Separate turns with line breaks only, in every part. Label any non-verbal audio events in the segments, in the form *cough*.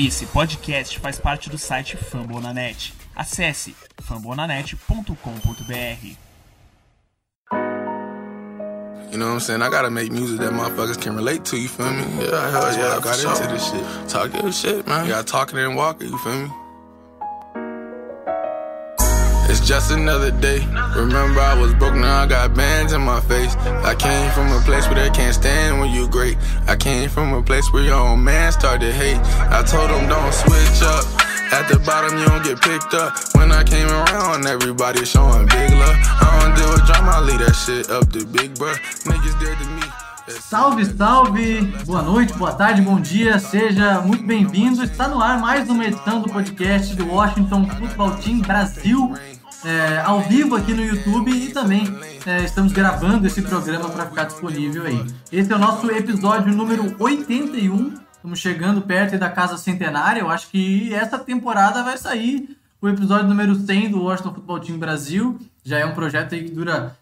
Esse podcast faz parte do site Fambonanet. Acesse fambonanet.com.br.
You know what I'm saying? I gotta make music that motherfuckers can relate to, you feel me? Yeah, hell yeah, I got into this shit. Talk your shit, man. You gotta talk it and walk it, you feel me? It's just another day. Remember, I was broke, now I got bands in my face. I came from a place where they can't stand when you great. I came from a place where your own man started hate. I told them don't switch up. At the bottom, you don't get picked up. When I came around, everybody showing big love. I don't deal with drama, I leave that shit up to big bro. Niggas dead to me.
Salve, salve! Boa noite, boa tarde, bom dia, seja muito bem-vindo. Está no ar mais uma edição do podcast do Washington Football Team Brasil, é, ao vivo aqui no YouTube e também é, estamos gravando esse programa para ficar disponível aí. Esse é o nosso episódio número 81. Estamos chegando perto da casa centenária. Eu acho que essa temporada vai sair o episódio número 100 do Washington Football Team Brasil. Já é um projeto aí que dura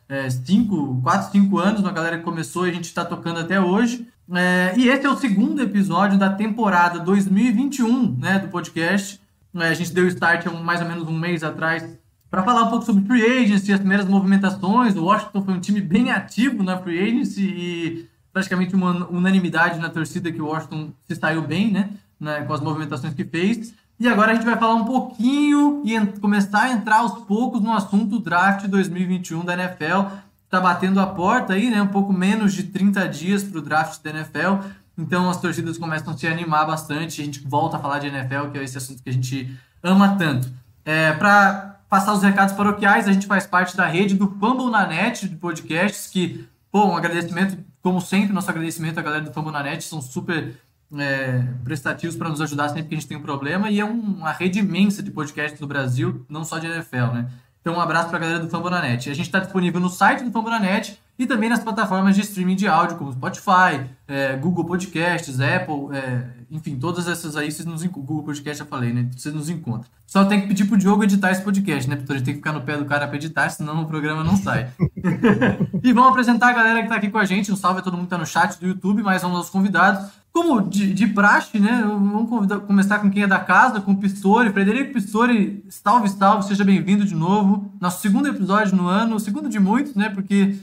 5, 4, 5 anos. Uma galera que começou e a gente está tocando até hoje. É, e esse é o segundo episódio da temporada 2021 né, do podcast. É, a gente deu start mais ou menos um mês atrás para falar um pouco sobre free agency, as primeiras movimentações. O Washington foi um time bem ativo na free agency e praticamente uma unanimidade na torcida que o Washington se saiu bem, né, né, com as movimentações que fez. E agora a gente vai falar um pouquinho e começar a entrar aos poucos no assunto draft 2021 da NFL. Está batendo a porta aí, né, um pouco menos de 30 dias para o draft da NFL. Então as torcidas começam a se animar bastante. A gente volta a falar de NFL, que é esse assunto que a gente ama tanto. É, para passar os recados paroquiais, a gente faz parte da rede do Fumble na Net de podcasts, que, pô, um agradecimento, como sempre, nosso agradecimento à galera do Fumble na Net, são super é, prestativos para nos ajudar sempre que a gente tem um problema, e é um, uma rede imensa de podcasts do Brasil, não só de NFL, né? Então, um abraço para a galera do Fambonanet. A gente está disponível no site do Fambonanet e também nas plataformas de streaming de áudio, como Spotify, é, Google Podcasts, Apple, é, enfim, todas essas aí, vocês nos Google Podcast já falei, né? Vocês nos encontram. Só tem que pedir pro Diogo editar esse podcast, né, Porque A gente tem que ficar no pé do cara para editar, senão o programa não sai. *laughs* e vamos apresentar a galera que está aqui com a gente. Um salve a todo mundo que tá no chat do YouTube, mais um dos convidados. Como de, de praxe, né? Vamos convidar, começar com quem é da casa, com o Pistori. Frederico Pistori, salve, salve, seja bem-vindo de novo. Nosso segundo episódio no ano, segundo de muitos, né? Porque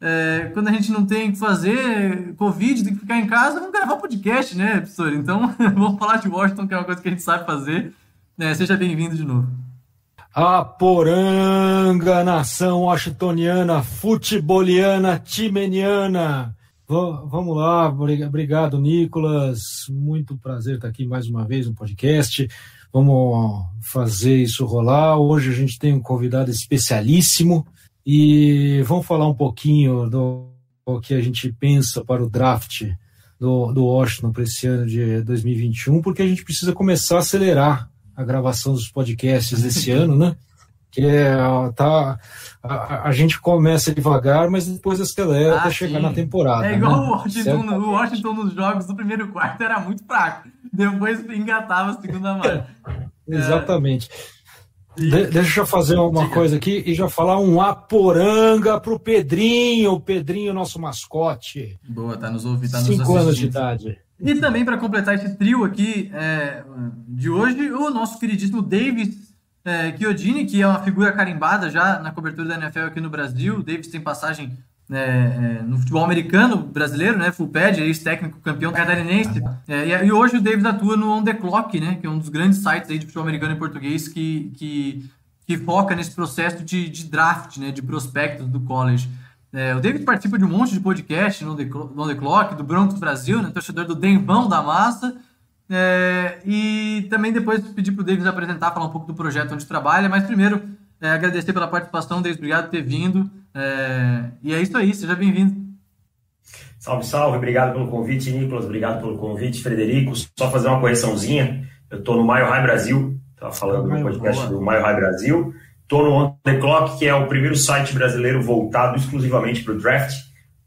é, quando a gente não tem o que fazer, Covid, tem que ficar em casa, vamos gravar podcast, né, Pistori? Então, *laughs* vamos falar de Washington, que é uma coisa que a gente sabe fazer. É, seja bem-vindo de novo.
A poranga, nação washingtoniana, futeboliana, timeniana. Vamos lá, obrigado, Nicolas. Muito prazer estar aqui mais uma vez no podcast. Vamos fazer isso rolar. Hoje a gente tem um convidado especialíssimo e vamos falar um pouquinho do, do que a gente pensa para o draft do, do Washington para esse ano de 2021, porque a gente precisa começar a acelerar a gravação dos podcasts desse *laughs* ano, né? que é, tá, a, a, gente começa devagar, mas depois acelera ah, até chegar na temporada.
É igual né? o, Washington, o Washington nos jogos do primeiro quarto era muito fraco. Depois engatava a segunda marcha. *laughs*
Exatamente. É... De, deixa eu fazer uma coisa aqui e já falar um aporanga pro Pedrinho, o Pedrinho, nosso mascote.
Boa, tá nos ouvindo, tá nos
Cinco anos de idade.
E também para completar esse trio aqui é, de hoje, o nosso queridíssimo Davis é, Chiodini, que é uma figura carimbada já na cobertura da NFL aqui no Brasil. O Davis tem passagem é, é, no futebol americano brasileiro, né? Full pad, ex-técnico campeão catarinense. É, e, hoje o Davis atua no On The Clock, né? Que é um dos grandes sites aí de futebol americano em português que, que, que foca nesse processo de, de draft, né? De prospectos do college. É, o David participa de um monte de podcast no The, no The Clock, do Broncos Brasil, né? Torcedor do Denvão da Massa. É, e também depois pedir para o Davis apresentar, falar um pouco do projeto onde trabalha, mas primeiro é, agradecer pela participação, Davis, obrigado por ter vindo. É, e é isso aí, seja bem-vindo.
Salve, salve, obrigado pelo convite, Nicolas, obrigado pelo convite, Frederico. Só fazer uma correçãozinha, eu estou no Maio High Brasil, estava falando no podcast boa. do Maio High Brasil. Estou no On The Clock, que é o primeiro site brasileiro voltado exclusivamente para o draft,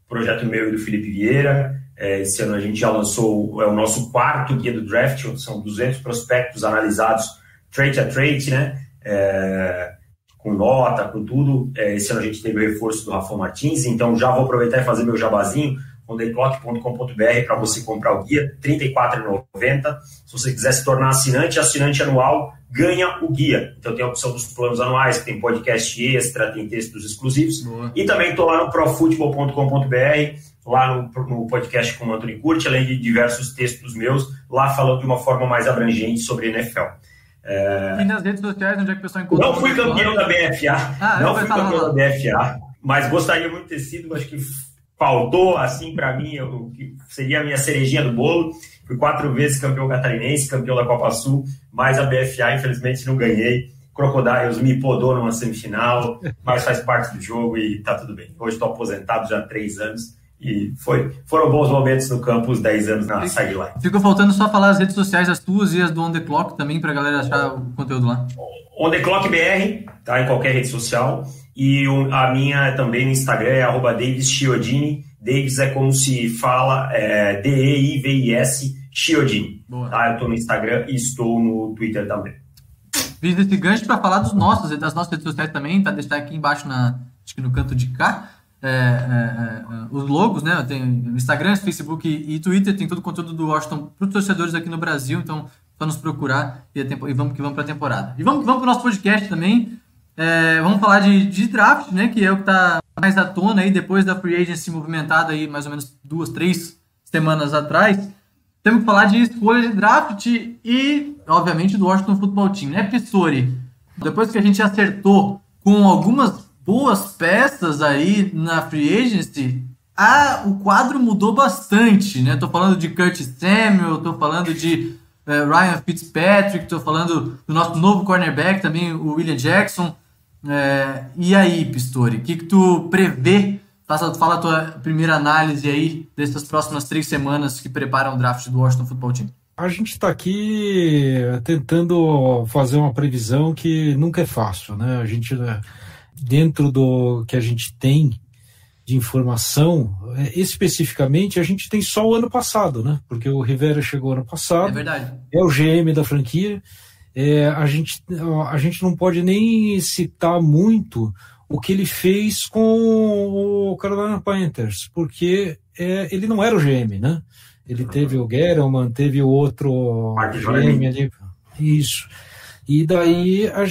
projeto meu e do Felipe Vieira. É, esse ano a gente já lançou é o nosso quarto guia do draft, são 200 prospectos analisados trade a trade, né? É, com nota, com tudo. É, esse ano a gente teve o reforço do Rafa Martins, então já vou aproveitar e fazer meu jabazinho. ontheclock.com.br para você comprar o guia, R$ 34,90. Se você quiser se tornar assinante, assinante anual ganha o guia. Então tem a opção dos planos anuais, que tem podcast extra, tem textos exclusivos. Boa. E também estou lá no profutbol.com.br, lá no, no, podcast com o Anthony Curti, além de diversos textos meus, lá falando de uma forma mais abrangente sobre NFL.
É... E nas redes sociais, onde é que o pessoal encontra?
Não fui campeão da BFA, ah, não fui campeão da BFA, mas gostaria muito de ter sido, acho que faltou, assim, para mim, o que seria a minha cerejinha do bolo. Fui quatro vezes campeão catarinense, campeão da Copa Sul, mas a BFA, infelizmente, não ganhei. Crocodiles me podou numa semifinal, mas faz parte do jogo e tá tudo bem. Hoje estou aposentado já há três anos e foi, foram bons momentos no campo, os 10 anos na sideline.
Ficou faltando só falar as redes sociais, as tuas e as do On The Clock também, para a galera achar o conteúdo lá.
On The Clock BR, tá em qualquer rede social. E a minha também no Instagram é arroba Davis Chiodini. Davis é como se fala é, D-E-I-V-I-S Chiodini. Tá? Eu estou no Instagram e estou no Twitter também.
Fiz esse gancho para falar dos nossos, das nossas redes sociais também, tá? Deixar aqui embaixo, na, acho que no canto de cá. É, é, é, os logos, né? Tem Instagram, Facebook e, Twitter, tem todo o conteúdo do Washington para os torcedores aqui no Brasil, então só nos procurar e, e vamos que vamos para a temporada. E vamos vamos para o nosso podcast também. É, vamos falar de, de, draft, né? Que é o que está mais à tona aí depois da free agency movimentada aí mais ou menos duas, três semanas atrás. Temos que falar de escolha de draft e, obviamente, do Washington Football Team, né, Pistori? Depois que a gente acertou com algumas boas peças aí na free agency, a, o quadro mudou bastante, né? Tô falando de Curtis Samuel, tô falando de uh, Ryan Fitzpatrick, tô falando do nosso novo cornerback também, o William Jackson. É, e aí, Pistori, o que, que tu prevê? Fala a tua primeira análise aí dessas próximas três semanas que preparam o draft do Washington Football Team.
A gente está aqui tentando fazer uma previsão que nunca é fácil, né? A gente, né, dentro do que a gente tem de informação, é, especificamente, a gente tem só o ano passado, né? Porque o Rivera chegou ano passado. É
verdade.
É o GM da franquia é, a, gente, a gente não pode nem citar muito o que ele fez com o Carolina Panthers, porque é, ele não era o GM, né? Ele teve o Gerelman, teve o outro GM ali. Isso. E daí a,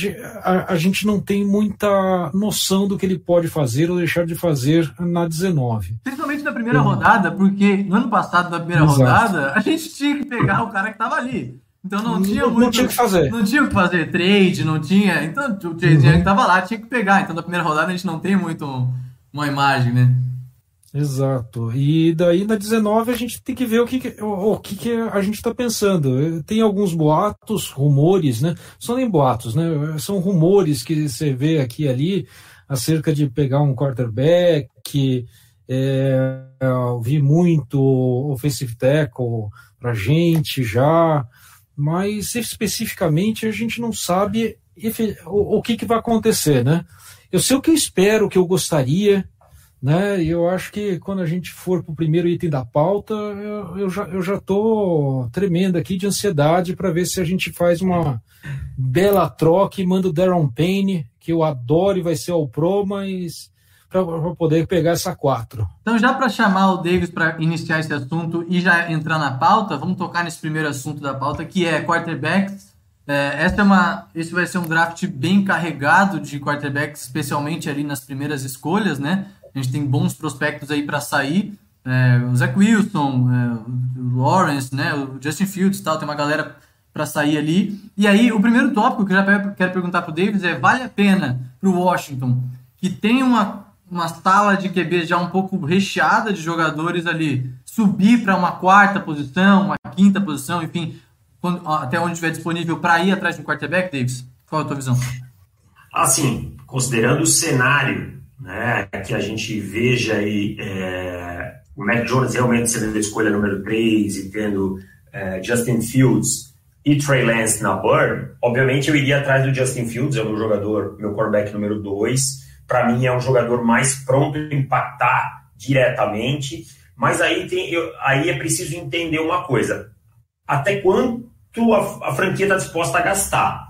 a, a, gente não tem muita noção do que ele pode fazer ou deixar de fazer na 19.
Principalmente na primeira rodada, porque no ano passado, na primeira Exato. rodada, a gente tinha que pegar o cara que estava ali. Então não tinha muito.
Não tinha o que fazer.
Não tinha o que fazer trade, não tinha. Então o trade uhum. que tava lá, tinha que pegar. Então na primeira rodada a gente não tem muito uma imagem, né?
Exato. E daí na 19 a gente tem que ver o que, o, o que, que a gente está pensando. Tem alguns boatos, rumores, né? São nem boatos, né? São rumores que você vê aqui e ali acerca de pegar um quarterback. É, vi muito offensive tackle pra gente já mas especificamente a gente não sabe o, o que, que vai acontecer, né? Eu sei o que eu espero, o que eu gostaria, né? E eu acho que quando a gente for para o primeiro item da pauta, eu, eu, já eu já tô tremendo aqui de ansiedade para ver se a gente faz uma bela troca e manda o Darren Payne, que eu adoro e vai ser ao pro, mas para poder pegar essa quatro.
Então, já para chamar o Davis para iniciar esse assunto e já entrar na pauta, vamos tocar nesse primeiro assunto da pauta, que é quarterbacks. É, essa é uma, esse vai ser um draft bem carregado de quarterbacks, especialmente ali nas primeiras escolhas, né? A gente tem bons prospectos aí para sair. É, o Zach Wilson, é, o Lawrence, né? O Justin Fields tal, tem uma galera para sair ali. E aí, o primeiro tópico que eu já quero perguntar para o Davis é: vale a pena para o Washington, que tem uma uma sala de QB já um pouco recheada de jogadores ali, subir para uma quarta posição, uma quinta posição, enfim, quando, até onde estiver disponível para ir atrás de um quarterback, Davis? Qual é a tua visão?
Assim, considerando o cenário, né, que a gente veja aí é, o Mac Jones realmente sendo a escolha número 3 e tendo é, Justin Fields e Trey Lance na Bird, obviamente eu iria atrás do Justin Fields, é o meu jogador, meu quarterback número 2, para mim é um jogador mais pronto a impactar diretamente, mas aí, tem, eu, aí é preciso entender uma coisa: até quanto a, a franquia está disposta a gastar?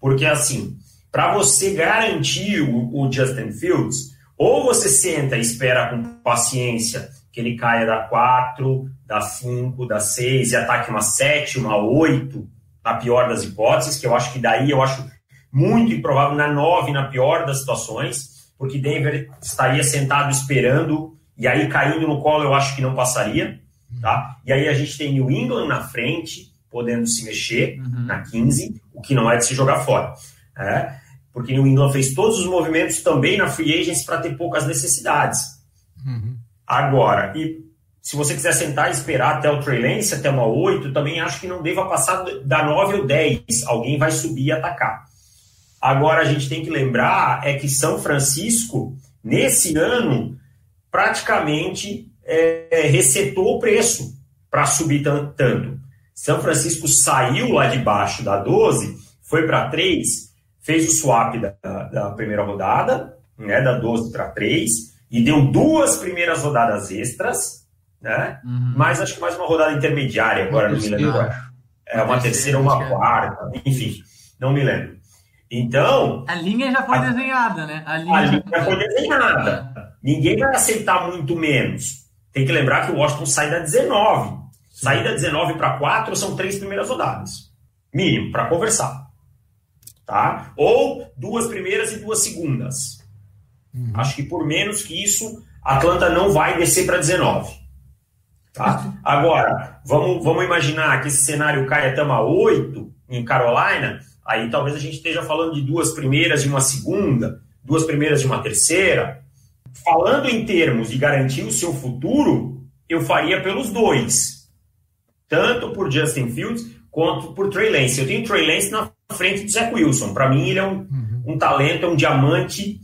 Porque assim, para você garantir o, o Justin Fields, ou você senta e espera com paciência que ele caia da 4, da 5, da 6 e ataque uma 7, uma 8, na pior das hipóteses, que eu acho que daí eu acho muito improvável, na 9, na pior das situações, porque Denver estaria sentado esperando e aí caindo no colo eu acho que não passaria, tá? E aí a gente tem New England na frente, podendo se mexer uhum. na 15, o que não é de se jogar fora. É, porque New England fez todos os movimentos também na free agents para ter poucas necessidades. Uhum. Agora, e se você quiser sentar e esperar até o Trey Lance, até uma 8, também acho que não deva passar da 9 ou 10. Alguém vai subir e atacar. Agora, a gente tem que lembrar é que São Francisco, nesse ano, praticamente é, resetou o preço para subir tanto. São Francisco saiu lá de baixo da 12, foi para 3, fez o swap da, da primeira rodada, né, da 12 para 3, e deu duas primeiras rodadas extras, né? Uhum. Mas acho que mais uma rodada intermediária agora, não me lembro. É uma terceira ou uma quarta, enfim, não me lembro. Então.
A linha já foi a, desenhada, né?
A linha, a linha já foi desenhada. Ninguém vai aceitar muito menos. Tem que lembrar que o Washington sai da 19. Sair da 19 para 4 são três primeiras rodadas. Mínimo, para conversar. Tá? Ou duas primeiras e duas segundas. Uhum. Acho que por menos que isso, a Atlanta não vai descer para 19. Tá? Agora, vamos, vamos imaginar que esse cenário caia até uma 8 em Carolina, aí talvez a gente esteja falando de duas primeiras e uma segunda, duas primeiras e uma terceira. Falando em termos de garantir o seu futuro, eu faria pelos dois. Tanto por Justin Fields quanto por Trey Lance. Eu tenho Trey Lance na frente do Zach Wilson. Para mim, ele é um, uhum. um talento, é um diamante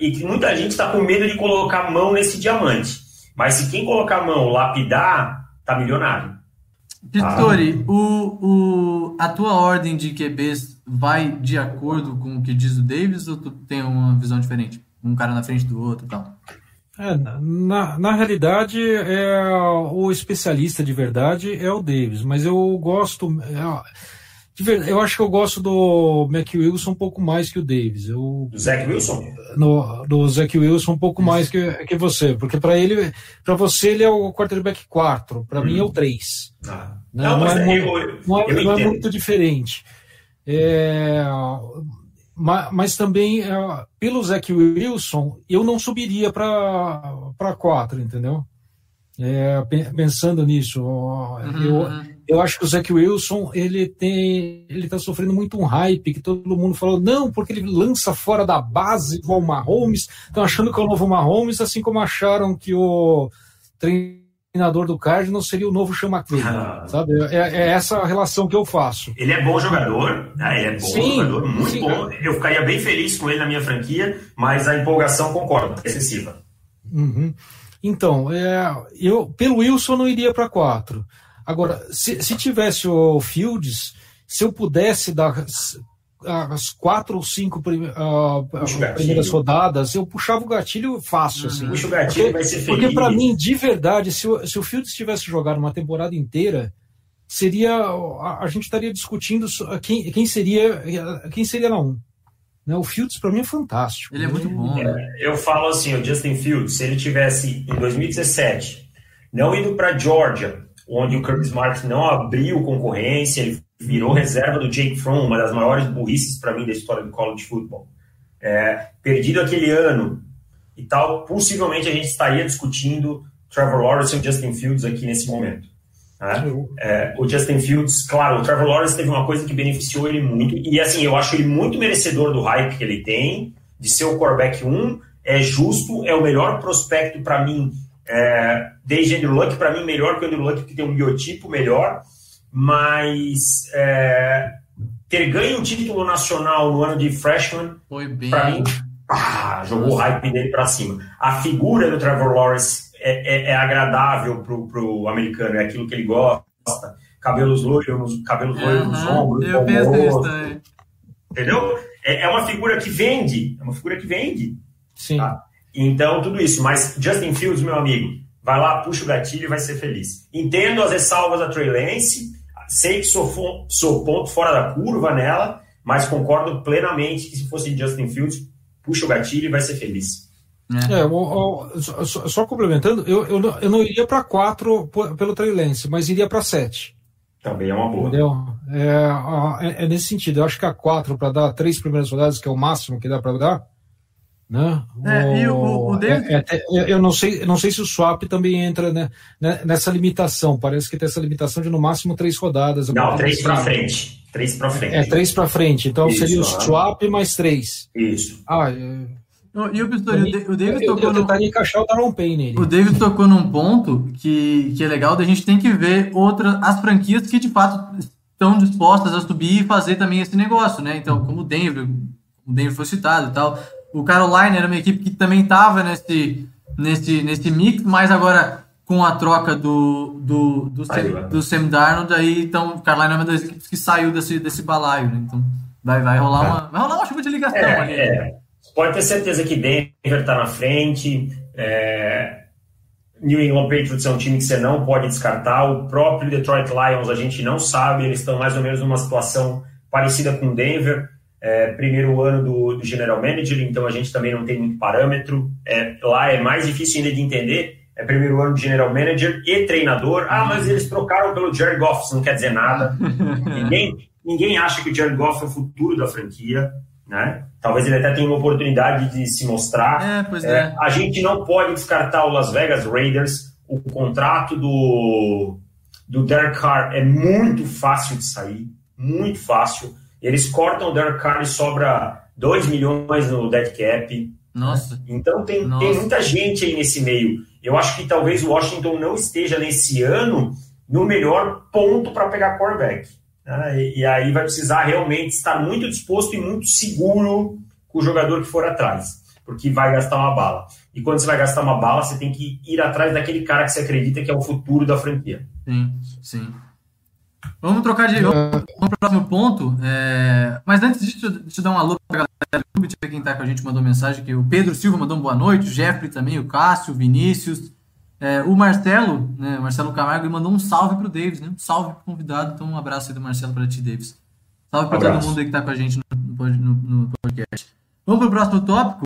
e que muita gente está com medo de colocar a mão nesse diamante. Mas se quem colocar a mão lapidar, tá milionário.
Vitori, ah. o, o, a tua ordem de QBs vai de acordo com o que diz o Davis ou tu tem uma visão diferente? Um cara na frente do outro e tal?
É, na, na realidade, é, o especialista de verdade é o Davis, mas eu gosto. É, eu acho que eu gosto do Mac Wilson um pouco mais que o Davis. Eu,
do Zach Wilson?
No, do Zach Wilson um pouco mais que, que você, porque para ele, para você ele é o quarterback 4, para hum. mim é o 3. Ah. Não, não, não, é, muito, não, é, não é muito diferente. É, mas, mas, também, é, pelo Zach Wilson, eu não subiria para 4, entendeu? É, pensando nisso, uhum. eu. Eu acho que o Zach Wilson ele tem ele está sofrendo muito um hype que todo mundo falou não porque ele lança fora da base igual o Mahomes estão achando que é o novo Mahomes assim como acharam que o treinador do Cardinals seria o novo Sean ah. sabe é, é, essa relação que eu faço
ele é bom jogador né? ele é bom sim, jogador muito sim. bom eu ficaria bem feliz com ele na minha franquia mas a empolgação concordo é excessiva
uhum. Então, é, eu pelo Wilson não iria para quatro. Agora, se, se tivesse o Fields, se eu pudesse dar as quatro ou cinco prime, uh, primeiras rodadas, eu puxava o gatilho fácil. Assim,
Puxa o gatilho porque, vai ser
feliz. Porque para mim, de verdade, se o, se o Fields tivesse jogado uma temporada inteira, seria a, a gente estaria discutindo quem, quem seria quem seria na 1. Né? O Fields, para mim, é fantástico.
Ele é muito bom. É,
né? Eu falo assim: o Justin Fields, se ele tivesse em 2017 não indo para Georgia, onde o Kirby Smart não abriu concorrência, ele virou reserva do Jake Fromm, uma das maiores burrices para mim da história do college football. É, perdido aquele ano e tal, possivelmente a gente estaria discutindo Trevor Lawrence e Justin Fields aqui nesse momento. Né? É, o Justin Fields, claro, o Trevor Lawrence teve uma coisa que beneficiou ele muito, e assim, eu acho ele muito merecedor do hype que ele tem, de ser o quarterback 1, é justo, é o melhor prospecto para mim, é, desde Andrew Luck, para mim melhor que o Andrew Luck, que tem um biotipo melhor, mas é, ter ganho o título nacional no ano de freshman, para mim, ah, jogou o hype dele para cima. A figura do Trevor Lawrence é, é, é agradável pro, pro americano, é aquilo que ele gosta. Cabelos loiros, cabelos uhum, loiros nos ombros. Eu penso também. Entendeu? É, é, uma figura que vende. É uma figura que vende.
Sim. Tá?
Então, tudo isso. Mas Justin Fields, meu amigo, vai lá, puxa o gatilho e vai ser feliz. Entendo as ressalvas da Trey Lance, sei que sou, sou ponto fora da curva nela, mas concordo plenamente que se fosse Justin Fields, puxa o gatilho e vai ser feliz.
É, o, o, só, só, complementando, eu, eu, não, eu não iria para 4 pelo Trey Lance, mas iria para 7.
Também é uma boa.
Entendeu? É, é, é nesse sentido. Eu acho que a 4 para dar três primeiras rodadas, que é o máximo que dá para dar, né?
É, o, e o, o David...
É, é, eu não sei, não sei se o swap também entra né, né nessa limitação. Parece que tem essa limitação de no máximo três rodadas.
Não, três para frente. Três para frente.
É, três para frente. Então Isso, seria o swap mais três.
Isso.
Ah, é...
E o Pistori, o David tocou.
Eu tentaria no... encaixar o Daron Payne nele.
O David tocou num ponto que, que é legal, da gente tem que ver outras, as franquias que de fato estão dispostas a subir e fazer também esse negócio, né? Então, como o Denver, o Denver foi citado e tal. O Carolina era uma equipe que também estava nesse, nesse, nesse mix, mas agora com a troca do, do, do, Sam, do Sam Darnold, aí então o Carolina é uma das equipes que saiu desse, desse balaio, né? Então vai, vai, rolar, uma, vai rolar uma chuva de ligação é, ali.
É. Pode ter certeza que Denver está na frente. É... New England Patriots é um time que você não pode descartar. O próprio Detroit Lions a gente não sabe, eles estão mais ou menos numa situação parecida com Denver é, primeiro ano do, do, General Manager, então a gente também não tem muito parâmetro. É, lá é mais difícil ainda de entender. É primeiro ano de General Manager e treinador. Ah, mas eles trocaram pelo Jared Goff, isso não quer dizer nada. *laughs* ninguém, ninguém acha que o Jared Goff é o futuro da franquia. Né? Talvez ele até tenha uma oportunidade de se mostrar.
É, é, é.
A gente não pode descartar o Las Vegas Raiders. O contrato do, do Derek Carr é muito fácil de sair, muito fácil. Eles cortam o Derek Carr e sobra 2 milhões no dead cap.
Nossa.
Então tem, Nossa. tem muita gente aí nesse meio. Eu acho que talvez o Washington não esteja nesse ano no melhor ponto para pegar quarterback. Né? E, e, aí vai precisar realmente estar muito disposto e muito seguro com o jogador que for atrás, porque vai gastar uma bala. E quando você vai gastar uma bala, você tem que ir atrás daquele cara que você acredita que é o futuro da franquia.
Sim, sim. Vamos trocar de. Vamos para o próximo ponto. É... Mas antes, deixa eu, deixa eu dar um alô para a galera do YouTube. Deixa eu ver quem está com a gente mandou mensagem. Que o Pedro Silva mandou um boa noite, o Jeffrey também, o Cássio, o Vinícius. É, o Marcelo, né, Marcelo Camargo, mandou um salve para o Davis, né? Um salve para o convidado. Então, um abraço aí do Marcelo para ti, Davis. Salve para todo mundo aí que está com a gente no, no, no podcast. Vamos para o próximo tópico.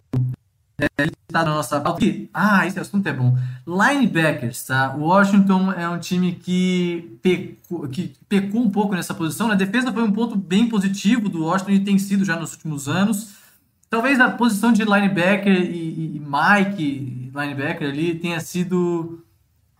É, ele está na nossa pauta. Ah, esse assunto é bom. Linebackers, tá? Washington é um time que pecou, que pecou um pouco nessa posição. A defesa foi um ponto bem positivo do Washington e tem sido já nos últimos anos. Talvez a posição de linebacker e, e Mike, linebacker ali, tenha sido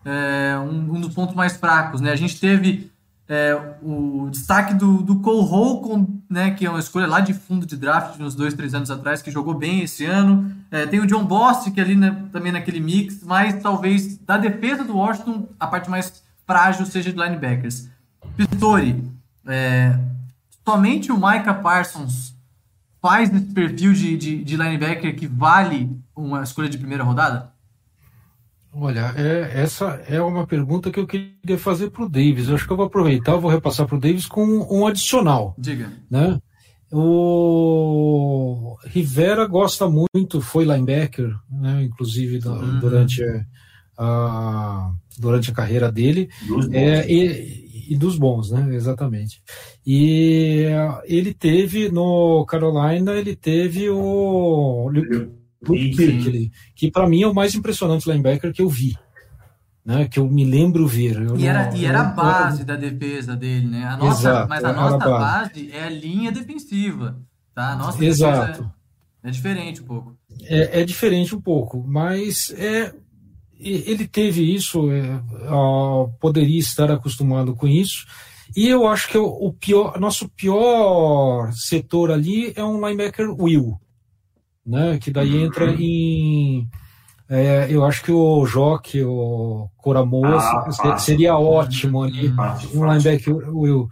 é, um, um, dos pontos mais fracos, né? A gente teve é, o destaque do, do Cole Holcomb, né, que é uma escolha lá de fundo de draft, uns dois, três anos atrás, que jogou bem esse ano. É, tem o John Bost, que é ali né, também naquele mix, mas talvez da defesa do Washington, a parte mais frágil seja de linebackers. Pistori, é, somente o Micah Parsons faz esse perfil de, de, de linebacker que vale uma escolha de primeira rodada?
Olha, é, essa é uma pergunta que eu queria fazer para o Davis. Eu acho que eu vou aproveitar, vou repassar para o Davis com um adicional.
Diga.
Né? O Rivera gosta muito, foi linebacker, né? inclusive uhum. durante, a, durante a carreira dele. É, e, e, dos bons, né? Exatamente. E ele teve no Carolina, ele teve o Luke Kirkley, que para mim é o mais impressionante linebacker que eu vi. Né, que eu me lembro ver.
Eu e, era, e era a base da defesa dele, né? A nossa, Exato, mas a nossa base. base. é a linha defensiva. Tá? A nossa
Exato.
É, é, diferente um pouco.
É, é, diferente um pouco, mas é, ele teve isso, é, poderia estar acostumado com isso. E eu acho que o, o pior, nosso pior setor ali é um linebacker Will né? Que daí entra uhum. em. É, eu acho que o Joque, o Coramoso, ah, seria ótimo ali, um linebacker Will.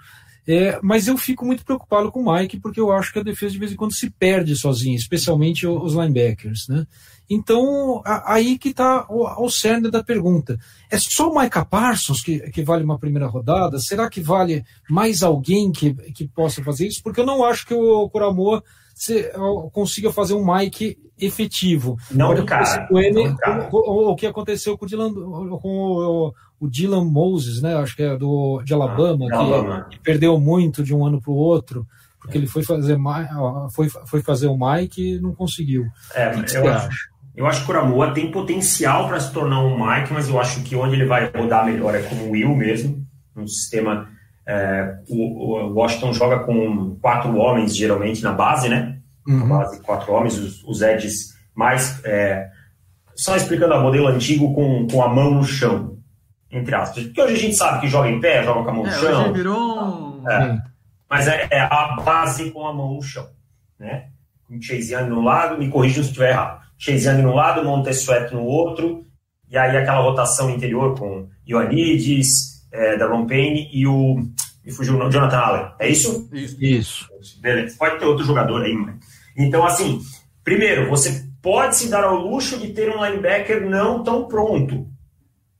É, mas eu fico muito preocupado com o Mike, porque eu acho que a defesa de vez em quando se perde sozinha, especialmente os linebackers, né? Então, aí que está o, o cerne da pergunta. É só o Micah Parsons que, que vale uma primeira rodada? Será que vale mais alguém que, que possa fazer isso? Porque eu não acho que o Coramoa você consiga fazer um mic efetivo.
Não, cara.
Com ele, não, o, o, que aconteceu com o Dylan, com o, o, Dylan Moses, né? Acho que é do, de Alabama, ah, que, que, perdeu muito de um ano para o outro, porque é. ele foi fazer, foi, foi fazer o mic e não conseguiu.
É, que, que eu, acho, Eu acho que o Coramoa tem potencial para se tornar um Mike, mas eu acho que onde ele vai rodar melhor é como o Will mesmo, um sistema. É, o, o, Washington joga com quatro homens geralmente na base, né? Uhum. Na base, quatro homens, os, os edges mais. É, só explicando a modelo antigo com, com a mão no chão, entre aspas. Porque hoje a gente sabe que joga em pé, joga com a mão no é, chão.
Hoje virou.
É, mas é, é, a base com a mão no chão, né? Com Chase Young no lado, me corrija se estiver errado. Chase Young no lado, Montesuet no outro, e aí aquela rotação interior com Ioannidis, é, Daron Payne e o. E fugiu o Jonathan Allen. É isso?
Isso. isso.
Beleza. Pode ter outro jogador aí, mano. Então, assim, primeiro, você pode se dar ao luxo de ter um linebacker não tão pronto.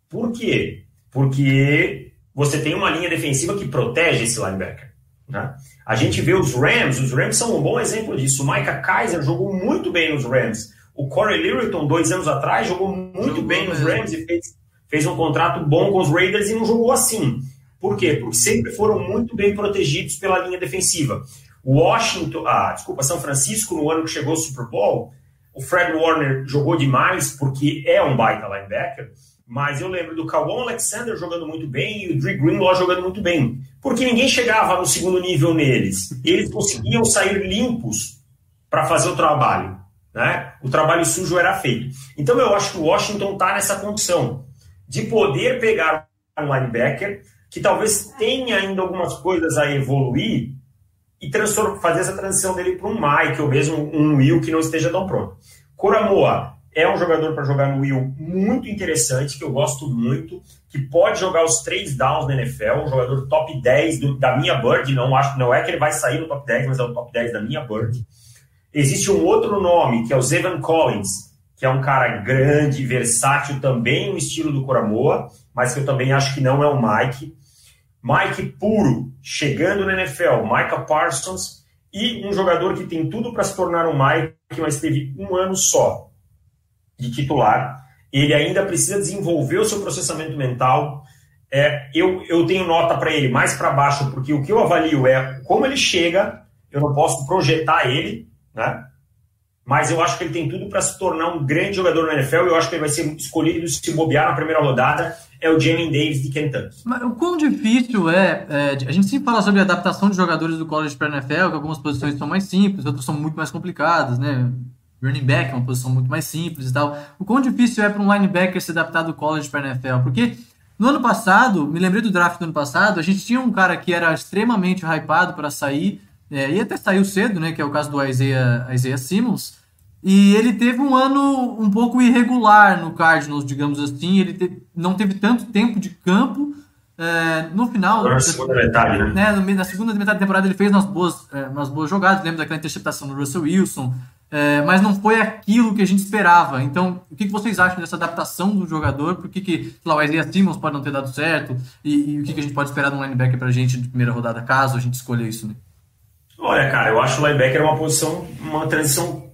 Por quê? Porque você tem uma linha defensiva que protege esse linebacker. Né? A gente vê os Rams, os Rams são um bom exemplo disso. O Micah Kaiser jogou muito bem nos Rams. O Corey Littleton, dois anos atrás, jogou muito jogou bem nos Rams e fez, fez um contrato bom com os Raiders e não jogou assim. Por quê? Porque sempre foram muito bem protegidos pela linha defensiva. Washington, ah, desculpa, São Francisco, no ano que chegou ao Super Bowl, o Fred Warner jogou demais porque é um baita linebacker, mas eu lembro do Kawan Alexander jogando muito bem e o Dre Greenlaw jogando muito bem, porque ninguém chegava no segundo nível neles. Eles conseguiam sair limpos para fazer o trabalho. Né? O trabalho sujo era feito. Então eu acho que o Washington está nessa condição de poder pegar um linebacker que talvez tenha ainda algumas coisas a evoluir e fazer essa transição dele para um Mike ou mesmo um Will que não esteja tão pronto. Coramoa é um jogador para jogar no Will muito interessante, que eu gosto muito, que pode jogar os três downs na NFL, um jogador top 10 do, da minha Bird, não, acho, não é que ele vai sair no top 10, mas é o top 10 da minha Bird. Existe um outro nome, que é o Zevan Collins, que é um cara grande, versátil, também no estilo do Coramoa, mas que eu também acho que não é o Mike. Mike puro, chegando na NFL, Micah Parsons, e um jogador que tem tudo para se tornar um Mike, mas teve um ano só de titular. Ele ainda precisa desenvolver o seu processamento mental. É, eu, eu tenho nota para ele mais para baixo, porque o que eu avalio é como ele chega, eu não posso projetar ele, né? Mas eu acho que ele tem tudo para se tornar um grande jogador na NFL. Eu acho que ele vai ser escolhido se bobear na primeira rodada. É o Jamie Davis de Kentucky.
Mas o quão difícil é, é, A gente sempre fala sobre a adaptação de jogadores do college para a NFL, que algumas posições são mais simples, outras são muito mais complicadas, né? Running back é uma posição muito mais simples e tal. O quão difícil é para um linebacker se adaptar do college para a NFL? Porque no ano passado, me lembrei do draft do ano passado, a gente tinha um cara que era extremamente hypado para sair é, e até saiu cedo, né? Que é o caso do Isaiah, Isaiah Simmons. E ele teve um ano um pouco irregular no Cardinals, digamos assim. Ele te, não teve tanto tempo de campo. É, no final.
Na segunda metade, né?
né? Na segunda metade da temporada ele fez umas boas, é, umas boas jogadas. Lembro daquela interceptação do Russell Wilson. É, mas não foi aquilo que a gente esperava. Então, o que, que vocês acham dessa adaptação do jogador? Por que, que lá, o Isaiah Simmons pode não ter dado certo? E, e o que, que a gente pode esperar de um linebacker pra gente de primeira rodada, caso a gente escolha isso, né?
Olha, cara, eu acho o linebacker uma posição, uma transição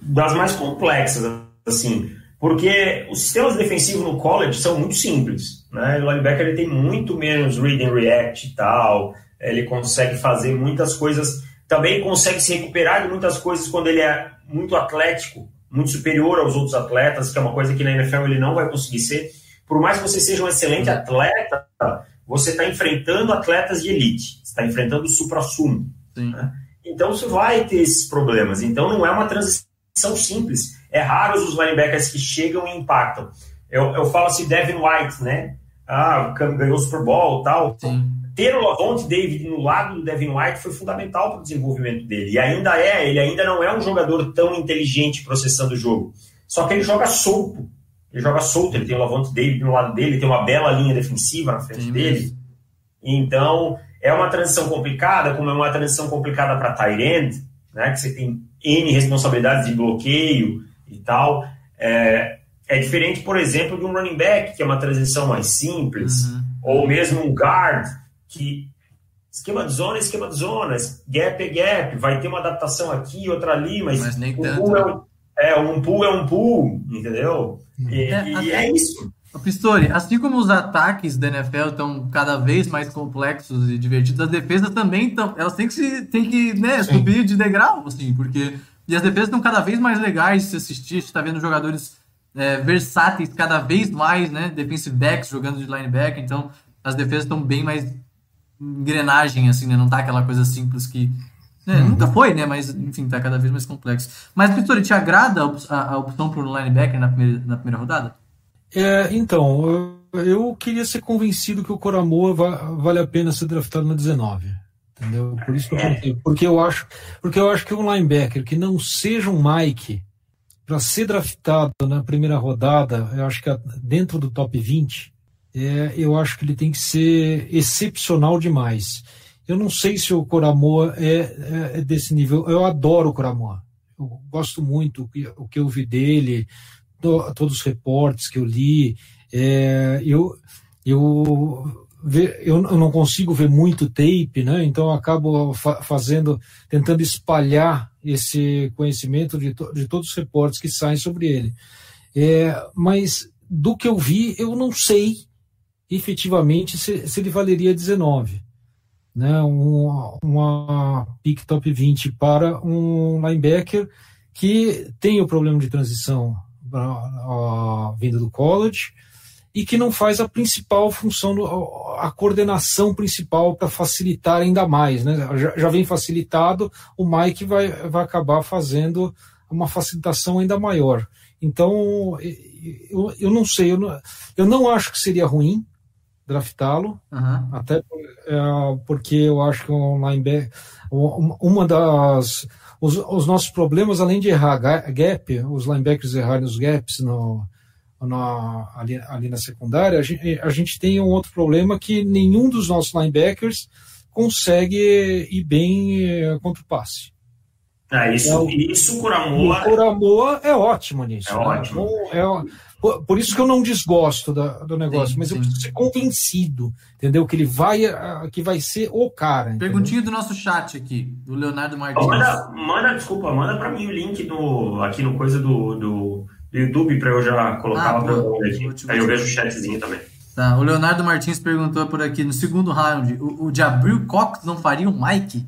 das mais complexas, assim, porque os sistemas defensivos no college são muito simples, né? O linebacker ele tem muito menos read and react e tal, ele consegue fazer muitas coisas, também consegue se recuperar de muitas coisas quando ele é muito atlético, muito superior aos outros atletas, que é uma coisa que na NFL ele não vai conseguir ser. Por mais que você seja um excelente atleta, você está enfrentando atletas de elite, está enfrentando o supra-sumo. Né? Então você vai ter esses problemas. Então não é uma transição simples. É raro os linebackers que chegam e impactam. Eu, eu falo assim, Devin White, né? Ah, ganhou o Super Bowl tal. Sim. Ter o Lavonte David no lado do Devin White foi fundamental para o desenvolvimento dele. E ainda é, ele ainda não é um jogador tão inteligente processando o jogo. Só que ele joga solto. Ele joga solto, ele tem o Lavonte David no lado dele, tem uma bela linha defensiva na frente Sim, dele. Então, é uma transição complicada, como é uma transição complicada para Tyrend, né, que você tem N responsabilidades de bloqueio e tal. É, é diferente, por exemplo, de um running back, que é uma transição mais simples, uhum. ou mesmo um guard, que esquema de zona é esquema de zona, gap é gap, vai ter uma adaptação aqui, outra ali, mas,
mas nem
um
tanto.
Pool é, um, é, um pull é um pull, entendeu? E é, e é isso.
Pistori, assim como os ataques da NFL estão cada vez mais complexos e divertidos, as defesas também estão. Elas têm que, se, têm que né, subir de degrau, assim, porque E as defesas estão cada vez mais legais de se assistir. A gente está vendo jogadores é, versáteis cada vez mais, né? Defensive backs jogando de linebacker. Então, as defesas estão bem mais engrenagem, assim, né? Não tá aquela coisa simples que. Né? Uhum. Nunca foi, né? Mas, enfim, tá cada vez mais complexo. Mas, Vitor, te agrada a, a opção para o linebacker na primeira, na primeira rodada?
É, então, eu, eu queria ser convencido que o Coramoa va, vale a pena ser draftado na 19. Entendeu? Por isso que eu perguntei. Porque eu acho, porque eu acho que um linebacker que não seja um Mike para ser draftado na primeira rodada, eu acho que dentro do top 20, é, eu acho que ele tem que ser excepcional demais. Eu não sei se o Coramoa é, é, é desse nível. Eu adoro o Coramoa. Eu gosto muito o que, o que eu vi dele, do, todos os reportes que eu li. É, eu, eu, eu não consigo ver muito tape, né? então eu acabo fa fazendo, tentando espalhar esse conhecimento de, to de todos os reportes que saem sobre ele. É, mas do que eu vi, eu não sei efetivamente se, se ele valeria 19. Né, um, uma pick top 20 para um linebacker que tem o problema de transição a, vindo do college e que não faz a principal função, a coordenação principal para facilitar ainda mais. Né? Já, já, vem facilitado, o Mike vai, vai acabar fazendo uma facilitação ainda maior. Então, eu, eu não sei, eu não, eu não acho que seria ruim, draftá-lo, uhum. até é, porque eu acho que um linebacker, uma das os, os, nossos problemas, além de errar gap, os linebackers errarem os gaps no, na, ali, ali, na secundária, a gente, a gente, tem um outro problema que nenhum dos nossos linebackers consegue ir bem é, contra o passe.
É, isso, é, isso o Curamoa...
O Curamoa é ótimo nisso.
É né? ótimo.
É, por, por, isso que eu não desgosto da, do negócio, sim, mas sim. eu preciso ser convencido, entendeu? Que ele vai, que vai ser o cara.
Entendeu? Perguntinha do nosso chat aqui, do Leonardo Martins.
Manda, manda desculpa, manda para mim o link no, aqui no coisa do, do, do YouTube para eu já colocar ah, lá para eu aqui. Aí eu vejo o chatzinho também.
Tá, o Leonardo Martins perguntou por aqui no segundo round: o, o Jabril Cox não faria um Mike?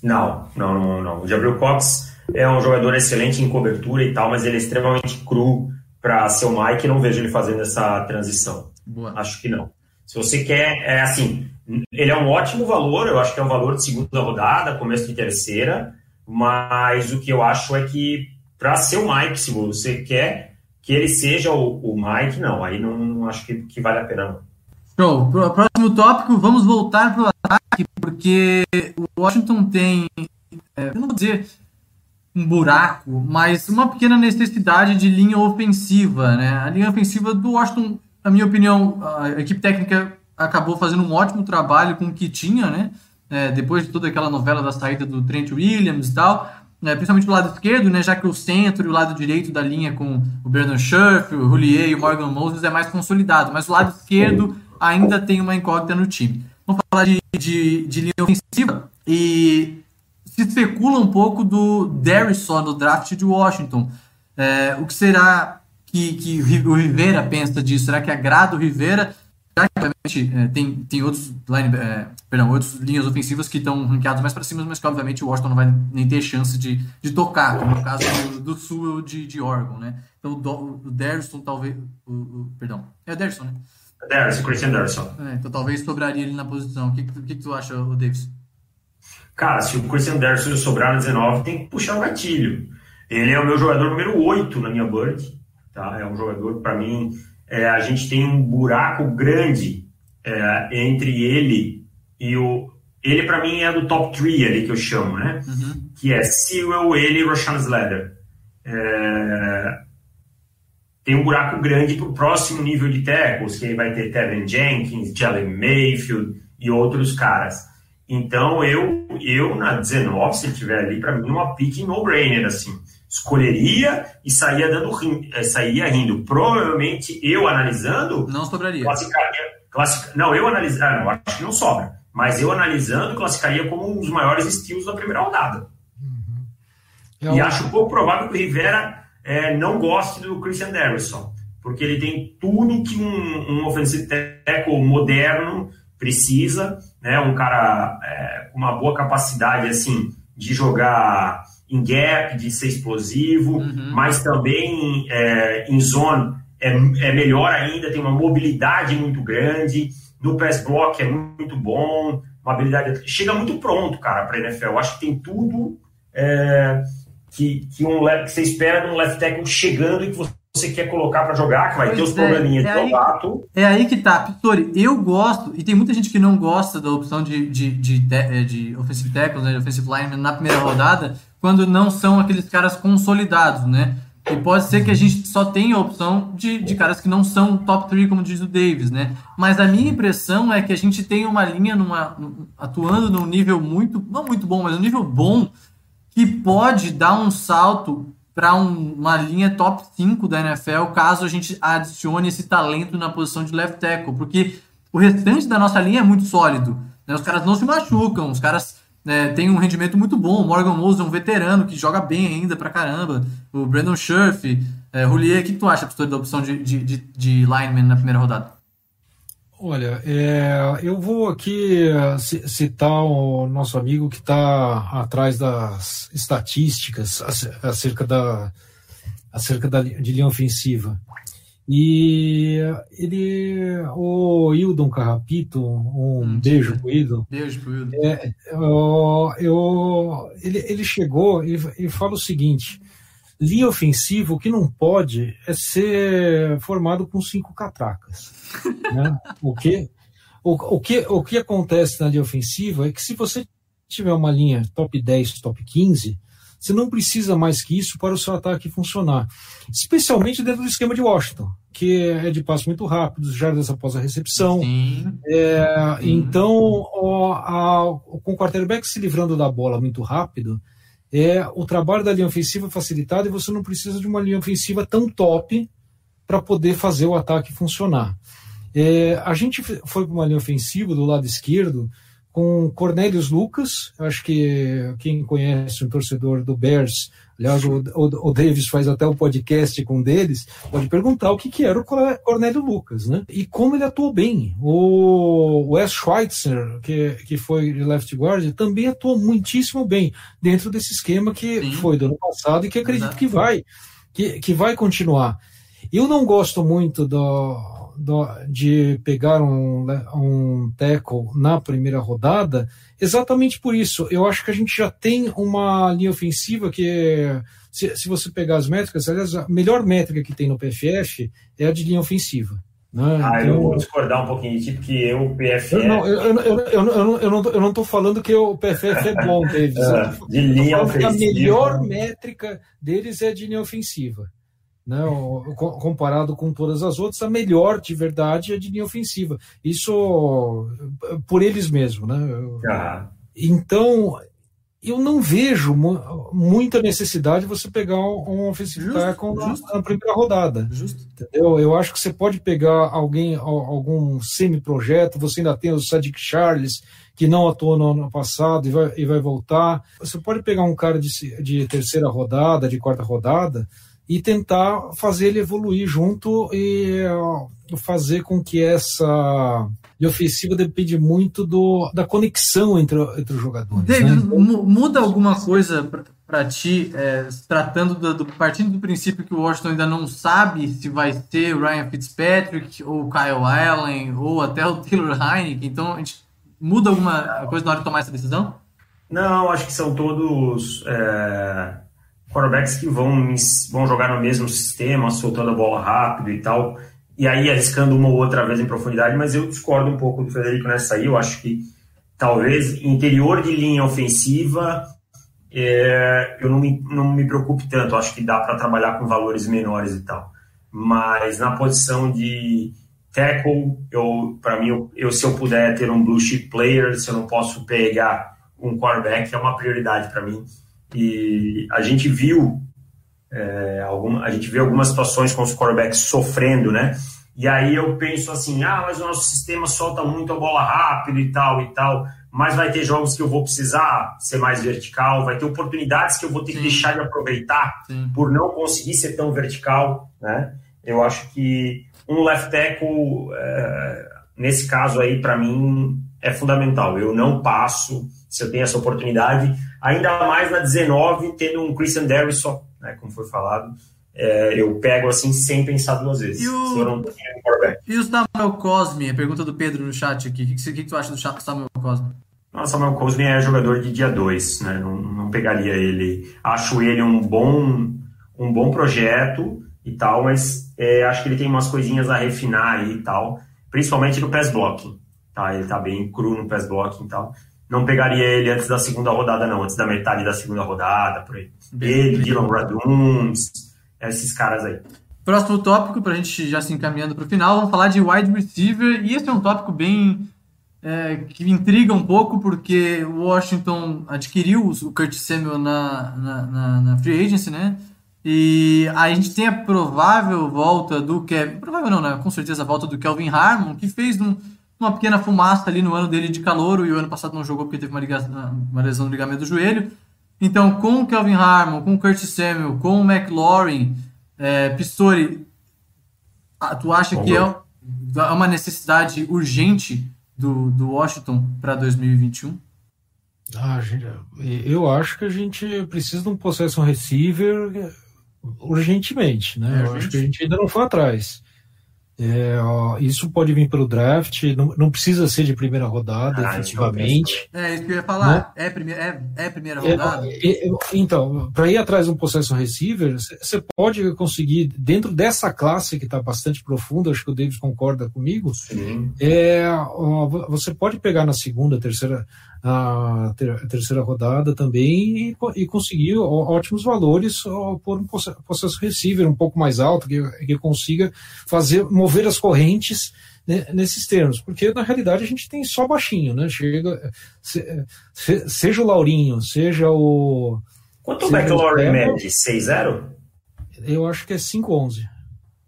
Não, não, não, não. O Jabril Cox é um jogador excelente em cobertura e tal, mas ele é extremamente cru para ser o Mike, não vejo ele fazendo essa transição. Boa. Acho que não. Se você quer, é assim, ele é um ótimo valor, eu acho que é um valor de segunda rodada, começo de terceira, mas o que eu acho é que para ser o Mike, se você quer que ele seja o, o Mike, não, aí não, não acho que, que, vale a pena não.
Show. Próximo tópico, vamos voltar para o ataque, porque o Washington tem, é, eu não vou dizer um buraco, mas uma pequena necessidade de linha ofensiva, né? A linha ofensiva do Washington, na minha opinião, a equipe técnica acabou fazendo um ótimo trabalho com o que tinha, né? É, depois de toda aquela novela da saída do Trent Williams e tal, é, principalmente do lado esquerdo, né? Já que o centro e o lado direito da linha com o Bernard Scherf, o Roulier e o Morgan Moses é mais consolidado, mas o lado esquerdo ainda tem uma incógnita no time. Vamos falar de, de, de linha ofensiva e se especula um pouco do Darrison no draft de Washington. É, o que será que, que o Rivera pensa disso? Será que agrada o Rivera? Já que, obviamente, é, tem, tem outros, line, é, perdão, outras linhas ofensivas que estão ranqueadas mais para cima, mas que, obviamente, o Washington não vai nem ter chance de, de tocar, como no caso do, do sul de, de Oregon, né? Então, o, o Darrison, talvez... O, o, perdão, é o Darrison, né?
Darrison, Christian Darrison.
É, então, talvez sobraria ele na posição. O que, que, que tu acha, o Davis?
Cara, se o Christian Anderson sobrar no 19, tem que puxar o gatilho. Ele é o meu jogador número 8 na minha Bird. Tá? É um jogador, para mim, é, a gente tem um buraco grande é, entre ele e o. Ele, para mim, é do top 3 ali que eu chamo, né? Uhum. Que é Sewell, ele e Roshan Slater. É, tem um buraco grande para o próximo nível de tackles, que aí vai ter Tevin Jenkins, Jalen Mayfield e outros caras. Então eu, eu na 19, se ele tiver ali, para mim, uma pique no-brainer, assim. Escolheria e saía dando eh, saía rindo. Provavelmente eu analisando.
Não sobraria.
Classificaria. Classific, não, eu analisando. Ah, não, acho que não sobra. Mas eu analisando, classificaria como um dos maiores estilos da primeira rodada. Uhum. E acho pouco provável que o Rivera é, não goste do Christian Derrisson. Porque ele tem tudo que um, um offensive tackle moderno precisa, né? Um cara é, com uma boa capacidade assim de jogar em gap, de ser explosivo, uhum. mas também é, em zone é, é melhor ainda, tem uma mobilidade muito grande, no pass block é muito bom, uma habilidade. Chega muito pronto, cara, para a NFL. Eu acho que tem tudo é, que, que, um, que você espera de um left tackle chegando e que você quer colocar para jogar, que vai pois ter os é, probleminhas é de novato.
É aí que tá. Pistori, eu gosto, e tem muita gente que não gosta da opção de, de, de, de, é, de offensive tackles, né, de offensive lineman na primeira rodada, quando não são aqueles caras consolidados, né? E pode ser que a gente só tenha a opção de, de caras que não são top 3, como diz o Davis, né? Mas a minha impressão é que a gente tem uma linha numa, atuando num nível muito, não muito bom, mas um nível bom, que pode dar um salto para um, uma linha top 5 da NFL, caso a gente adicione esse talento na posição de left tackle, porque o restante da nossa linha é muito sólido. Né? Os caras não se machucam, os caras é, tem um rendimento muito bom. O Morgan Mose é um veterano que joga bem ainda pra caramba. O Brandon Scherf, é, Roulier, o que, tu acha, pastor, da opção de, de, de, de lineman na primeira rodada?
Olha, é, eu vou aqui citar o nosso amigo que está atrás das estatísticas acerca da, acerca da, de linha ofensiva. E ele, o Hildon Carrapito, um hum, beijo pro Hildon.
Beijo pro Hildon.
É, eu, eu, ele, ele chegou e, e fala o seguinte: linha ofensiva, o que não pode é ser formado com cinco catracas. *laughs* né? o, que, o, o, que, o que acontece na linha ofensiva é que se você tiver uma linha top 10, top 15, você não precisa mais que isso para o seu ataque funcionar. Especialmente dentro do esquema de Washington, que é de passo muito rápido, jardas após a recepção. É, então, ó, a, com o quarterback se livrando da bola muito rápido, é o trabalho da linha ofensiva facilitado e você não precisa de uma linha ofensiva tão top para poder fazer o ataque funcionar. É, a gente foi para uma linha ofensiva do lado esquerdo com Cornelius Lucas, acho que quem conhece um torcedor do Bears, aliás, o, o, o, Davis faz até o um podcast com deles, pode perguntar o que, que era o Cornélio Lucas, né? E como ele atuou bem. O Wes Schweitzer, que, que foi left guard, também atuou muitíssimo bem dentro desse esquema que Sim. foi do ano passado e que acredito que vai, que, que vai continuar. Eu não gosto muito do, de pegar um, né, um tackle na primeira rodada, exatamente por isso. Eu acho que a gente já tem uma linha ofensiva que, se, se você pegar as métricas, aliás, a melhor métrica que tem no PFF é a de linha ofensiva.
Né? Ah, então, eu vou discordar um pouquinho de ti, porque eu, o PFF.
Eu não, eu, eu, eu, eu, eu, não, eu não estou falando que o PFF é bom, *laughs* Davis.
de linha ofensiva.
A melhor métrica deles é de linha ofensiva né, comparado com todas as outras, a melhor de verdade é de linha ofensiva. Isso por eles mesmos. Né?
Ah.
Então, eu não vejo muita necessidade de você pegar um ofensivo tackle na, primeira rodada.
Justo.
Entendeu? Eu acho que você pode pegar alguém, algum semi-projeto, você ainda tem o Sadiq Charles, que não atuou no ano passado e vai, e vai voltar. Você pode pegar um cara de, de terceira rodada, de quarta rodada, e tentar fazer ele evoluir junto e fazer com que essa ofensiva depende muito do, da conexão entre, entre os jogadores.
David, né? muda alguma coisa para ti, é, tratando do, do, partindo do princípio que o Washington ainda não sabe se vai ter Ryan Fitzpatrick ou Kyle Allen ou até o Taylor Heineken, então a gente muda alguma coisa na hora de tomar essa decisão?
Não, acho que são todos é quarterbacks que vão, vão jogar no mesmo sistema, soltando a bola rápido e tal, e aí arriscando uma ou outra vez em profundidade, mas eu discordo um pouco do Federico nessa aí, eu acho que talvez interior de linha ofensiva é, eu não me, não me preocupe tanto, acho que dá para trabalhar com valores menores e tal, mas na posição de tackle, eu, para mim, eu, eu, se eu puder ter um blue chip player, se eu não posso pegar um quarterback, é uma prioridade para mim, e a gente viu é, alguma, a gente viu algumas situações com os quarterbacks sofrendo, né? E aí eu penso assim, ah, mas o nosso sistema solta muito a bola rápido e tal e tal, mas vai ter jogos que eu vou precisar ser mais vertical, vai ter oportunidades que eu vou ter Sim. que deixar de aproveitar Sim. por não conseguir ser tão vertical, né? Eu acho que um left tackle, é, nesse caso aí, para mim, é fundamental. Eu não passo, se eu tenho essa oportunidade, ainda mais na 19, tendo um Christian Derrisson, né, como foi falado, é, eu pego assim sem pensar duas vezes.
E o,
não
e o Samuel Cosme, a pergunta do Pedro no chat aqui, o que, que, que, tu acha do Samuel Cosme?
O Samuel Cosme é jogador de dia 2, né? Não, não pegaria ele. Acho ele um bom, um bom projeto e tal, mas é, acho que ele tem umas coisinhas a refinar aí e tal, principalmente no pass blocking. Tá? Ele tá bem cru no pass blocking e tal. Não pegaria ele antes da segunda rodada, não, antes da metade da segunda rodada, por aí. Ele, Dylan Raduns, esses caras aí.
Próximo tópico, para a gente já se encaminhando para o final, vamos falar de wide receiver. E esse é um tópico bem é, que intriga um pouco, porque o Washington adquiriu o Curtis Samuel na, na, na, na free agency, né? E a gente tem a provável volta do Kevin. Provável não, né? Com certeza a volta do Kelvin Harmon, que fez um, uma pequena fumaça ali no ano dele de calor, e o ano passado não jogou porque teve uma, uma lesão no ligamento do joelho. Então, com o Kelvin Harmon, com o Curtis Samuel, com o McLaurin, é, Pistori, tu acha que é, é uma necessidade urgente do, do Washington para 2021?
Ah, gente, eu acho que a gente precisa de um possession receiver urgentemente, né? É, eu acho que a gente ainda não foi atrás. É, ó, isso pode vir pelo draft, não, não, precisa ser de primeira rodada, ah, efetivamente.
É isso que eu ia falar. Né? É, primeira, é, é primeira é, rodada?
É, então, para ir atrás de um possession receiver, você pode conseguir, dentro dessa classe que está bastante profunda, acho que o Davis concorda comigo, é, ó, você pode pegar na segunda, terceira, a ter, terceira rodada também e, e conseguir ótimos valores por um processo receiver um pouco mais alto, que, que consiga fazer mover as correntes né, nesses termos, porque na realidade a gente tem só baixinho, né? Chega, se, se, seja o Laurinho, seja o.
Quanto o McLaurin mede? 6-0?
Eu acho que é 5-11.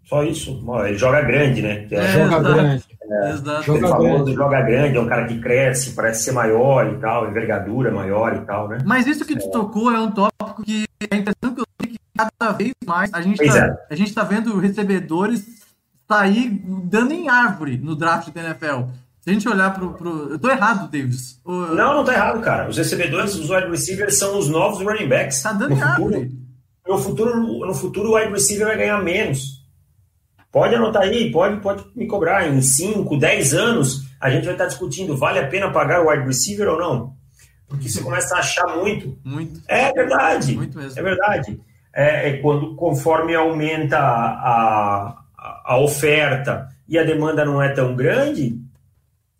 Só isso? Ele joga grande, né?
É, joga grande. *laughs*
É, Exato. Joga famoso, grande. joga grande, é um cara que cresce, parece ser maior e tal, envergadura maior e tal, né?
Mas isso que tu é. tocou é um tópico que é interessante que eu sei que cada vez mais a gente, tá, é. a gente tá vendo recebedores sair dando em árvore no draft da NFL. Se a gente olhar pro. pro... Eu tô errado, Davis.
O... Não, não tá errado, cara. Os recebedores, os wide receivers são os novos running backs.
Tá dando no em futuro, árvore.
No futuro, no futuro, o wide receiver vai ganhar menos. Pode anotar aí, pode, pode me cobrar. Em 5, 10 anos, a gente vai estar discutindo: vale a pena pagar o wide receiver ou não? Porque você começa a achar muito.
Muito.
É verdade. Muito mesmo. É verdade. É, é quando, conforme aumenta a, a, a, oferta e a demanda não é tão grande,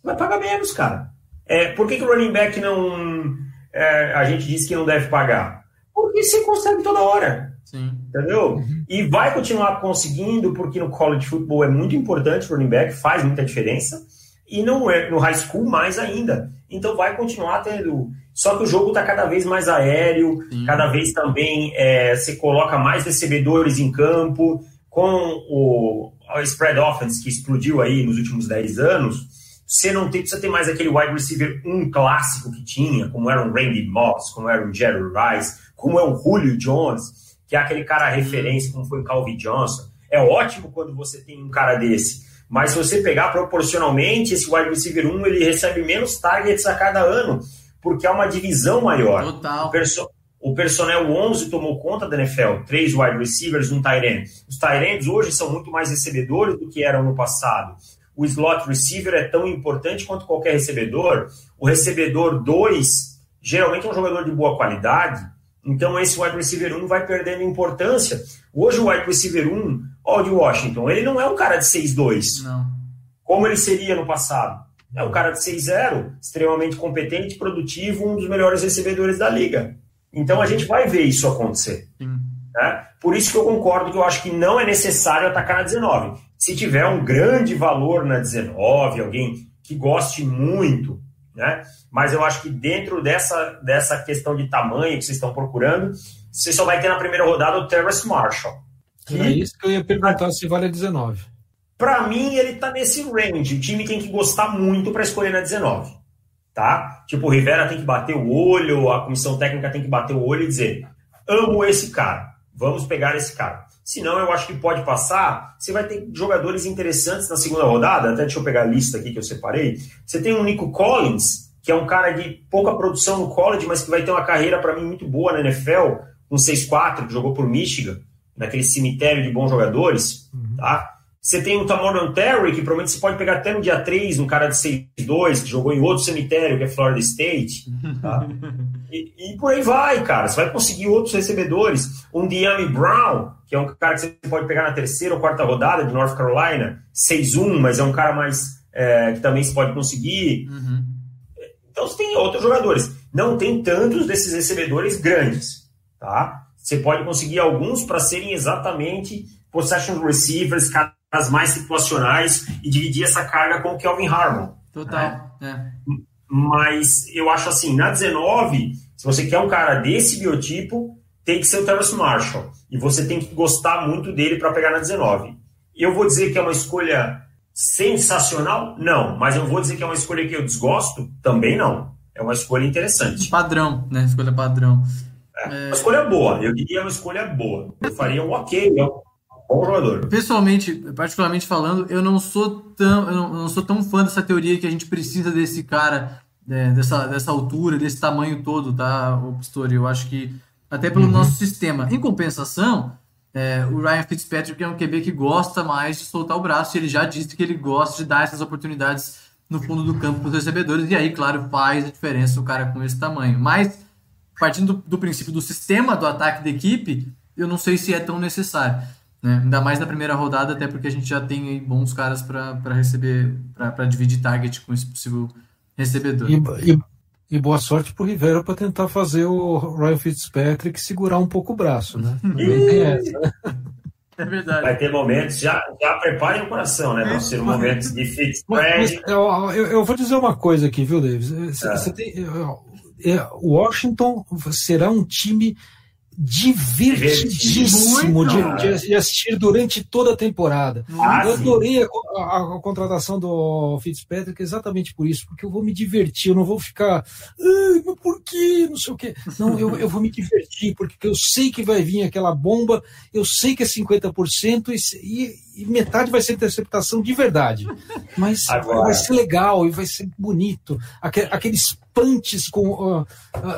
vai pagar menos, cara. É, por que, que o running back não. É, a gente diz que não deve pagar? Porque você consegue toda hora.
Sim.
Entendeu? Uhum. E vai continuar conseguindo, porque no college football é muito importante o running back, faz muita diferença. E no, é, no high school, mais ainda. Então vai continuar tendo. Só que o jogo está cada vez mais aéreo, Sim. cada vez também é, você coloca mais recebedores em campo. Com o, o spread offense que explodiu aí nos últimos 10 anos, você não tem, precisa ter mais aquele wide receiver um clássico que tinha, como era o Randy Moss, como era o Jerry Rice, como é o Julio Jones que é aquele cara referência, como foi o Calvin Johnson. É ótimo quando você tem um cara desse. Mas se você pegar proporcionalmente, esse wide receiver 1 ele recebe menos targets a cada ano, porque é uma divisão maior.
Total.
O, perso o personnel 11 tomou conta da NFL, três wide receivers, um tight end. Os tight ends hoje são muito mais recebedores do que eram no passado. O slot receiver é tão importante quanto qualquer recebedor. O recebedor 2 geralmente é um jogador de boa qualidade, então esse wide receiver 1 vai perdendo importância. Hoje o wide receiver 1, ó, de Washington, ele não é um cara de 6'2".
Não.
Como ele seria no passado. É um cara de 6'0", extremamente competente, produtivo, um dos melhores recebedores da liga. Então a gente vai ver isso acontecer. Né? Por isso que eu concordo que eu acho que não é necessário atacar na 19. Se tiver um grande valor na 19, alguém que goste muito né? Mas eu acho que dentro dessa, dessa questão de tamanho que vocês estão procurando, você só vai ter na primeira rodada o Terrace Marshall.
Que, é isso que eu ia perguntar se vale a 19.
Para mim, ele tá nesse range. O time tem que gostar muito para escolher na 19. Tá? Tipo, o Rivera tem que bater o olho, a comissão técnica tem que bater o olho e dizer: amo esse cara, vamos pegar esse cara. Senão, eu acho que pode passar. Você vai ter jogadores interessantes na segunda rodada. Até deixa eu pegar a lista aqui que eu separei. Você tem o Nico Collins, que é um cara de pouca produção no college, mas que vai ter uma carreira para mim muito boa na NFL, um 6-4, que jogou por Michigan, naquele cemitério de bons jogadores, uhum. tá? Você tem o Tamorian Terry, que provavelmente você pode pegar até no dia 3, um cara de 6-2, que jogou em outro cemitério, que é Florida State. Tá? *laughs* e, e, por aí vai, cara. Você vai conseguir outros recebedores. Um Diami Brown, que é um cara que você pode pegar na terceira ou quarta rodada de North Carolina, 6-1, mas é um cara mais é, que também se pode conseguir. Uhum. Então você tem outros jogadores. Não tem tantos desses recebedores grandes. Tá? Você pode conseguir alguns para serem exatamente possession receivers, caras mais situacionais e dividir essa carga com o Kelvin Harmon.
Total. Né?
É. Mas eu acho assim, na 19, se você quer um cara desse biotipo, tem que ser o Terrence Marshall. E você tem que gostar muito dele para pegar na 19. Eu vou dizer que é uma escolha sensacional? Não. Mas eu vou dizer que é uma escolha que eu desgosto? Também não. É uma escolha interessante.
Padrão, né? Escolha padrão.
É, uma escolha boa. Eu diria uma escolha boa. Eu faria um ok. É um bom jogador.
Pessoalmente, particularmente falando, eu não sou tão, eu não, não sou tão fã dessa teoria que a gente precisa desse cara, é, dessa, dessa altura, desse tamanho todo, tá, o Pistori? Eu acho que até pelo uhum. nosso sistema. Em compensação, é, o Ryan Fitzpatrick é um QB que gosta mais de soltar o braço e ele já disse que ele gosta de dar essas oportunidades no fundo do campo para os recebedores. E aí, claro, faz a diferença o cara com esse tamanho. Mas, partindo do, do princípio do sistema do ataque da equipe, eu não sei se é tão necessário. Né? Ainda mais na primeira rodada, até porque a gente já tem bons caras para receber, para dividir target com esse possível recebedor.
E, e, e boa sorte pro Rivera para tentar fazer o Ryan Fitzpatrick segurar um pouco o braço, né?
É verdade.
Vai ter momentos, já, já preparem o coração, né? Vão ser momentos de Fitzpatrick.
Eu, eu, eu, vou dizer uma coisa aqui, viu, Davis? Você, é. você tem, é, Washington será um time divertidíssimo de, de, assistir durante toda a temporada. Ah, eu adorei a, a, a, contratação do Fitzpatrick exatamente por isso, porque eu vou me divertir, eu não vou ficar, mas por quê? Não sei o quê. Não, eu, eu vou me divertir, porque eu sei que vai vir aquela bomba, eu sei que é 50% e, e metade vai ser interceptação de verdade. Mas Agora... vai ser legal e vai ser bonito. Aqueles punches com, uh, uh,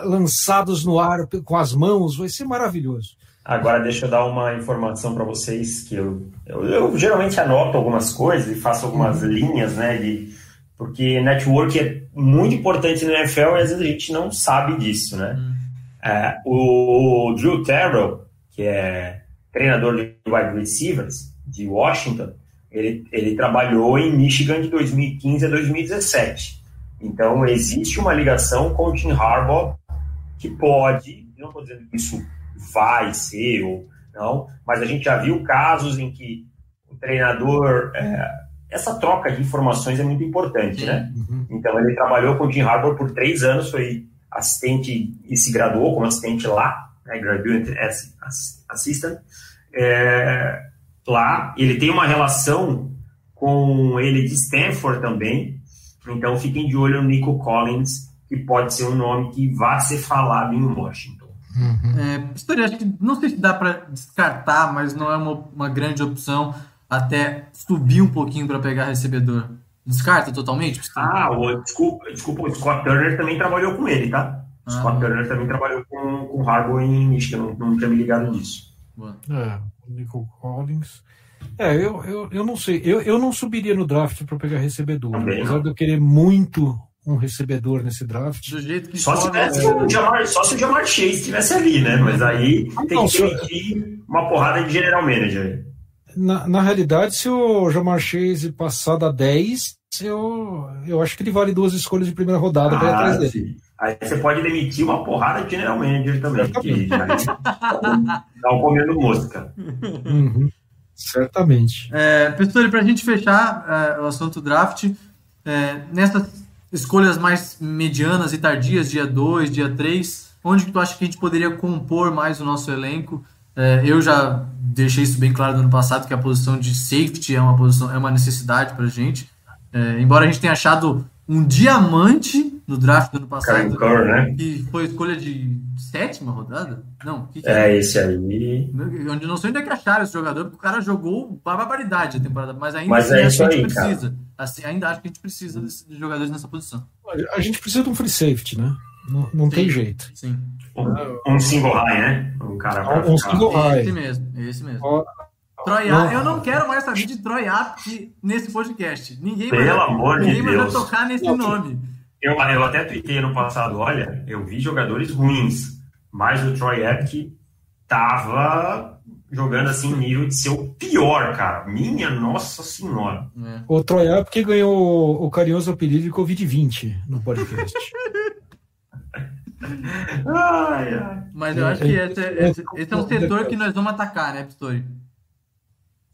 lançados no ar com as mãos, vai ser maravilhoso.
Agora deixa eu dar uma informação para vocês que eu, eu, eu, geralmente anoto algumas coisas e faço algumas uhum. linhas, né? De, porque network é muito importante no NFL e às vezes a gente não sabe disso, né? Uhum. É, o Drew Terrell, que é treinador de wide receivers de Washington, ele, ele trabalhou em Michigan de 2015 a 2017. Então, existe uma ligação com o Tim Harbaugh que pode, não estou dizendo que isso vai ser ou não, mas a gente já viu casos em que o treinador. É, essa troca de informações é muito importante, né? Uhum. Então, ele trabalhou com o Tim Harbaugh por três anos, foi assistente e se graduou como assistente lá, né, Graduate Assistant. É, lá, ele tem uma relação com ele de Stanford também, então fiquem de olho no Nico Collins, que pode ser um nome que vai ser falado em Washington.
Uhum. É, história, acho que não sei se dá para descartar, mas não é uma, uma grande opção até subir um pouquinho para pegar recebedor. Descarta totalmente?
Ah, o, desculpa, desculpa, o Scott Turner também trabalhou com ele, tá? O ah, Scott Turner também trabalhou com, com o Harbaugh em Michigan, não, não tinha me ligado nisso.
É, Nico Collins. É, eu, eu, eu não sei. Eu, eu não subiria no draft para pegar recebedor. Também apesar não. de eu querer muito um recebedor nesse draft.
Do jeito que
só, se tivesse é... o Jamar, só se o Jamar Chase estivesse ali, né? Mas aí tem não, que permitir uma porrada de general manager.
Na, na realidade, se o Jamar Chase passar da 10, eu, eu acho que ele vale duas escolhas de primeira rodada ah, para atrás dele. Sim.
Aí você pode demitir uma porrada de general manager também, que estão comendo mosca.
Uhum. Certamente.
É, Pessoal, para a gente fechar é, o assunto draft, é, nessas escolhas mais medianas e tardias, dia 2, dia 3, onde que tu acha que a gente poderia compor mais o nosso elenco? É, eu já deixei isso bem claro no ano passado, que a posição de safety é uma, posição, é uma necessidade para a gente. É, embora a gente tenha achado um diamante no draft do ano passado.
Kerr, né?
Que foi escolha de sétima rodada? Não, que que
é, esse aí.
Onde não sei onde é que acharam esse jogador, porque o cara jogou uma barbaridade a temporada, mas ainda
mas
assim,
é isso
a gente
aí,
precisa. Assim, ainda acho que a gente precisa de jogadores nessa posição.
A gente precisa de um free safety, né? Não, não tem jeito.
Sim.
Um, um, single high, né? Um cara pra
um, um single high.
Esse mesmo, esse mesmo. Troy não. eu não quero mais saber de Troy Apke nesse podcast. Ninguém
Pelo
vai,
amor
ninguém
de
vai
Deus.
tocar nesse não. nome.
Eu, eu até tuitei no passado, olha, eu vi jogadores ruins, mas o Troy Apke tava jogando assim nível de ser o pior, cara. Minha nossa senhora.
É. O Troy Apke ganhou o carinhoso apelido de Covid-20 no podcast. *laughs*
ai, ai. Mas eu acho que esse, esse, esse é um setor que nós vamos atacar, né, Pistori?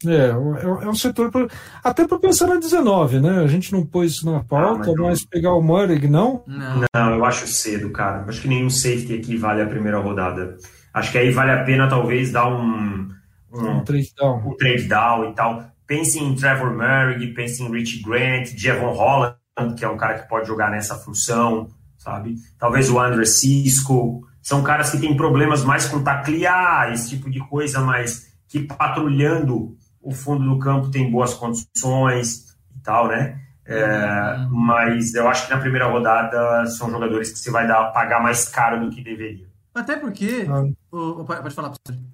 É, é um setor pra, até para pensar na 19, né? A gente não pôs isso na pauta, ah, mas, mas, pegar o Murray, não?
não? Não, eu acho cedo, cara. Acho que nenhum safety aqui vale a primeira rodada. Acho que aí vale a pena talvez dar um
um, um trade down,
um trade down e tal. Pense em Trevor Murray, pense em Rich Grant, Javon Holland, que é um cara que pode jogar nessa função, sabe? Talvez o André Cisco. São caras que têm problemas mais com taclear, esse tipo de coisa, mas que patrulhando o fundo do campo tem boas condições e tal, né? É, uhum. Mas eu acho que na primeira rodada são jogadores que você vai dar, pagar mais caro do que deveria.
Até porque. Ah. O, o, pode falar, professor.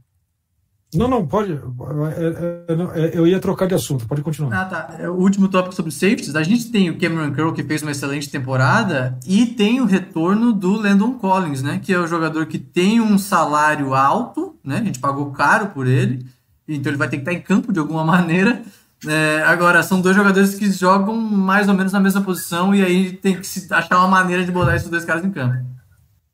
Não, não, pode. É, é, é, eu ia trocar de assunto, pode continuar.
Ah, tá. O último tópico sobre safeties. A gente tem o Cameron Curl, que fez uma excelente temporada, e tem o retorno do Landon Collins, né? Que é o jogador que tem um salário alto, né? A gente pagou caro por ele, então ele vai ter que estar em campo de alguma *laughs* maneira. É, agora, são dois jogadores que jogam mais ou menos na mesma posição, e aí tem que se achar uma maneira de botar esses dois caras em campo.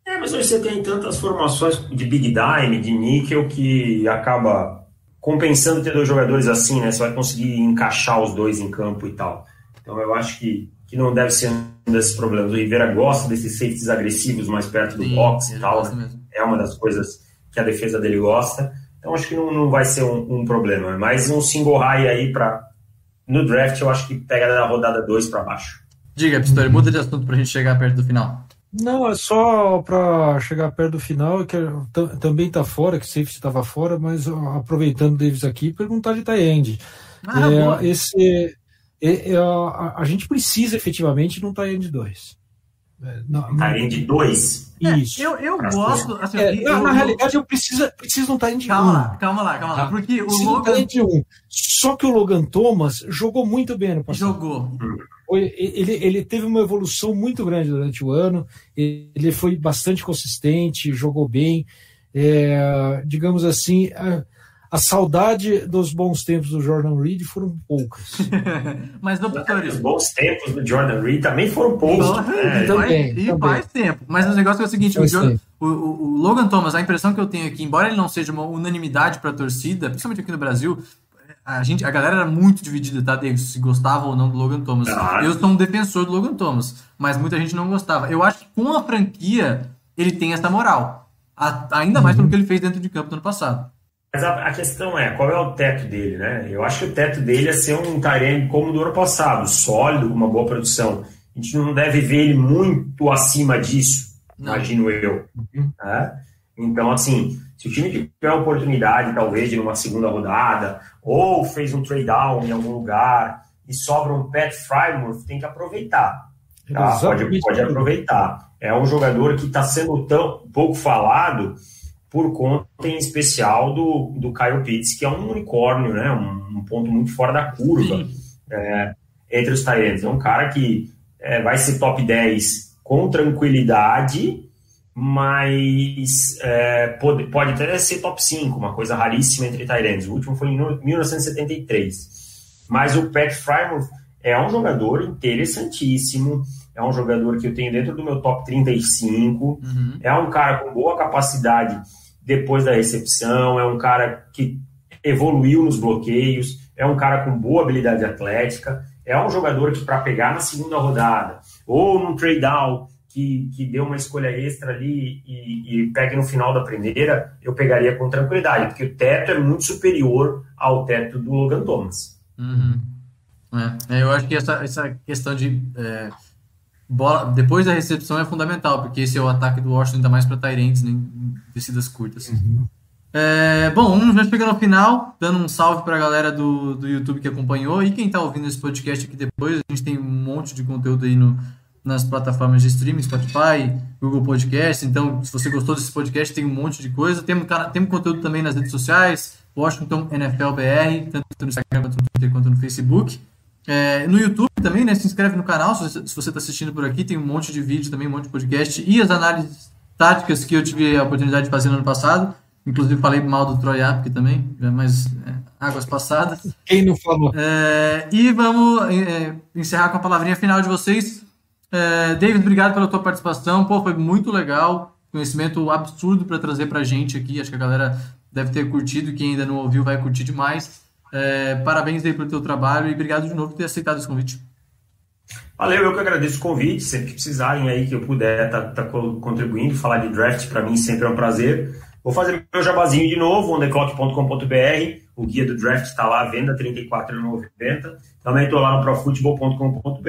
É, mas hoje você tem tantas formações de big dime, de níquel, que acaba compensando ter dois jogadores assim, né? Você vai conseguir encaixar os dois em campo e tal. Então eu acho que, que não deve ser um desses problemas. O Rivera gosta desses safeties agressivos mais perto do Sim, box e tal. Né? É uma das coisas que a defesa dele gosta. Então acho que não, não vai ser um, um problema. Mas um single high aí para no draft eu acho que pega da rodada 2 para baixo.
Diga, Pistori, muda de assunto para a gente chegar perto do final.
Não, é só para chegar perto do final, que também está fora, que o safety estava fora, mas aproveitando o Davis aqui, perguntar de tie Ah, é, esse, é, é, a, a, gente precisa efetivamente de um tie-end 2.
Tie-end 2?
Isso. eu eu gosto. Assim,
é,
eu,
na, na realidade, eu preciso, preciso de um tie-end 1.
Calma lá, calma lá, calma lá. Tá? Porque o Logan. Um.
Só que o Logan Thomas jogou muito bem no passado.
Jogou.
Ele, ele teve uma evolução muito grande durante o ano, ele foi bastante consistente, jogou bem. É, digamos assim, a, a, saudade dos bons tempos do Jordan Reed foram poucas. *laughs*
Mas não
Os bons tempos do Jordan Reed também foram poucos.
É, também, e também. faz tempo. Mas o negócio é o seguinte: o, Jordan, o, o, Logan Thomas, a impressão que eu tenho aqui, embora ele não seja uma unanimidade para a torcida, principalmente aqui no Brasil, a gente, a galera era muito dividida, tá, David? Se gostava ou não do Logan Thomas. Ah. Eu sou um defensor do Logan Thomas, mas muita gente não gostava. Eu acho que com a franquia ele tem essa moral. A, ainda mais uhum. pelo que ele fez dentro de campo no ano passado.
Mas a, a, questão é, qual é o teto dele, né? Eu acho que o teto dele é ser um Tyrene como do ano passado, sólido, com uma boa produção. A gente não deve ver ele muito acima disso, não. imagino eu. Uhum. Né? Então, assim, se o time tiver a oportunidade, talvez, de uma segunda rodada, ou fez um trade down em algum lugar e sobra um Pat Frymouth, tem que aproveitar. Tá? Pode, pode aproveitar. É um jogador que está sendo tão pouco falado por conta, em especial, do, do Kyle Pitts, que é um unicórnio, né? um, um ponto muito fora da curva é, entre os Tyrants. É um cara que é, vai ser top 10 com tranquilidade mas é, pode, pode até ser top 5, uma coisa raríssima entre Tyrants. O último foi em 1973. Mas o Pat Frymouth é um jogador interessantíssimo, é um jogador que eu tenho dentro do meu top 35, uhum. é um cara com boa capacidade depois da recepção, é um cara que evoluiu nos bloqueios, é um cara com boa habilidade atlética, é um jogador que para pegar na segunda rodada ou num trade down que, que deu uma escolha extra ali e, e pegue no final da primeira, eu pegaria com tranquilidade, porque o teto é muito superior ao teto do Logan Thomas.
Uhum. É, é eu acho que essa, essa questão de, é, bola, depois da recepção é fundamental, porque esse é o ataque do Washington, ainda mais para Tyrants, né, em descidas curtas. Uhum. É, bom, já chegando ao final, dando um salve para a galera do, do YouTube que acompanhou e quem está ouvindo esse podcast aqui depois. A gente tem um monte de conteúdo aí no, nas plataformas de streaming, Spotify, Google Podcast. Então, se você gostou desse podcast, tem um monte de coisa. Temos, temos conteúdo também nas redes sociais, Washington NFL BR, tanto no Instagram quanto no Twitter quanto no Facebook. É, no YouTube também, né? Se inscreve no canal se você está assistindo por aqui, tem um monte de vídeo também, um monte de podcast e as análises táticas que eu tive a oportunidade de fazer no ano passado. Inclusive falei mal do Troy Apke também, mas é, águas passadas.
Quem não falou?
É, e vamos é, encerrar com a palavrinha final de vocês. É, David, obrigado pela tua participação. Pô, foi muito legal. Conhecimento absurdo para trazer para a gente aqui. Acho que a galera deve ter curtido. Quem ainda não ouviu vai curtir demais. É, parabéns aí pelo teu trabalho e obrigado de novo por ter aceitado esse convite.
Valeu, eu que agradeço o convite. Sempre que precisarem aí que eu puder estar tá, tá contribuindo, falar de draft para mim sempre é um prazer. Vou fazer meu jabazinho de novo, ondeclock.com.br. O guia do draft está lá venda, R$ 34,90. Também estou lá no profutebol.com.br.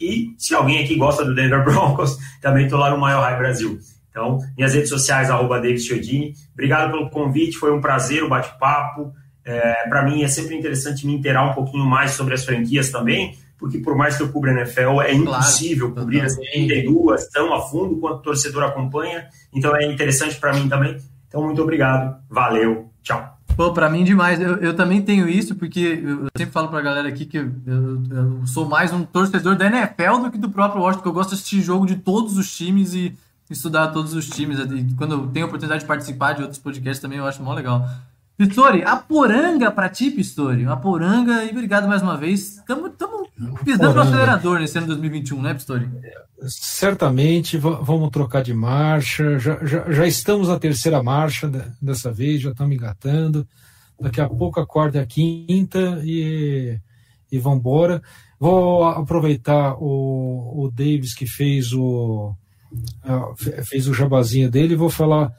E se alguém aqui gosta do Denver Broncos, *laughs* também estou lá no Mile High Brasil. Então, minhas redes sociais, arroba David Chiodini. Obrigado pelo convite, foi um prazer o bate-papo. É, Para mim é sempre interessante me inteirar um pouquinho mais sobre as franquias também, porque por mais que eu cubra NFL, é impossível claro, cobrir as 32 tão a fundo quanto o torcedor acompanha. Então é interessante para mim também. Então, muito obrigado. Valeu. Tchau.
Pô, pra mim demais. Eu, eu também tenho isso, porque eu sempre falo pra galera aqui que eu, eu, sou mais um torcedor da NFL do que do próprio Washington, que eu gosto de assistir jogo de todos os times e estudar todos os times. E quando eu tenho a oportunidade de participar de outros podcasts também, eu acho mó legal. Pistori, a poranga pra ti, Pistori. A poranga, e obrigado mais uma vez. Estamos pisando no acelerador nesse ano 2021, né, Pistori?
Certamente, vamos trocar de marcha. Já, já, já estamos na terceira marcha dessa vez, já estamos engatando. Daqui a pouco a quarta e a quinta e, e vamos embora. Vou aproveitar o, o Davis que fez o, fez o jabazinho dele e vou falar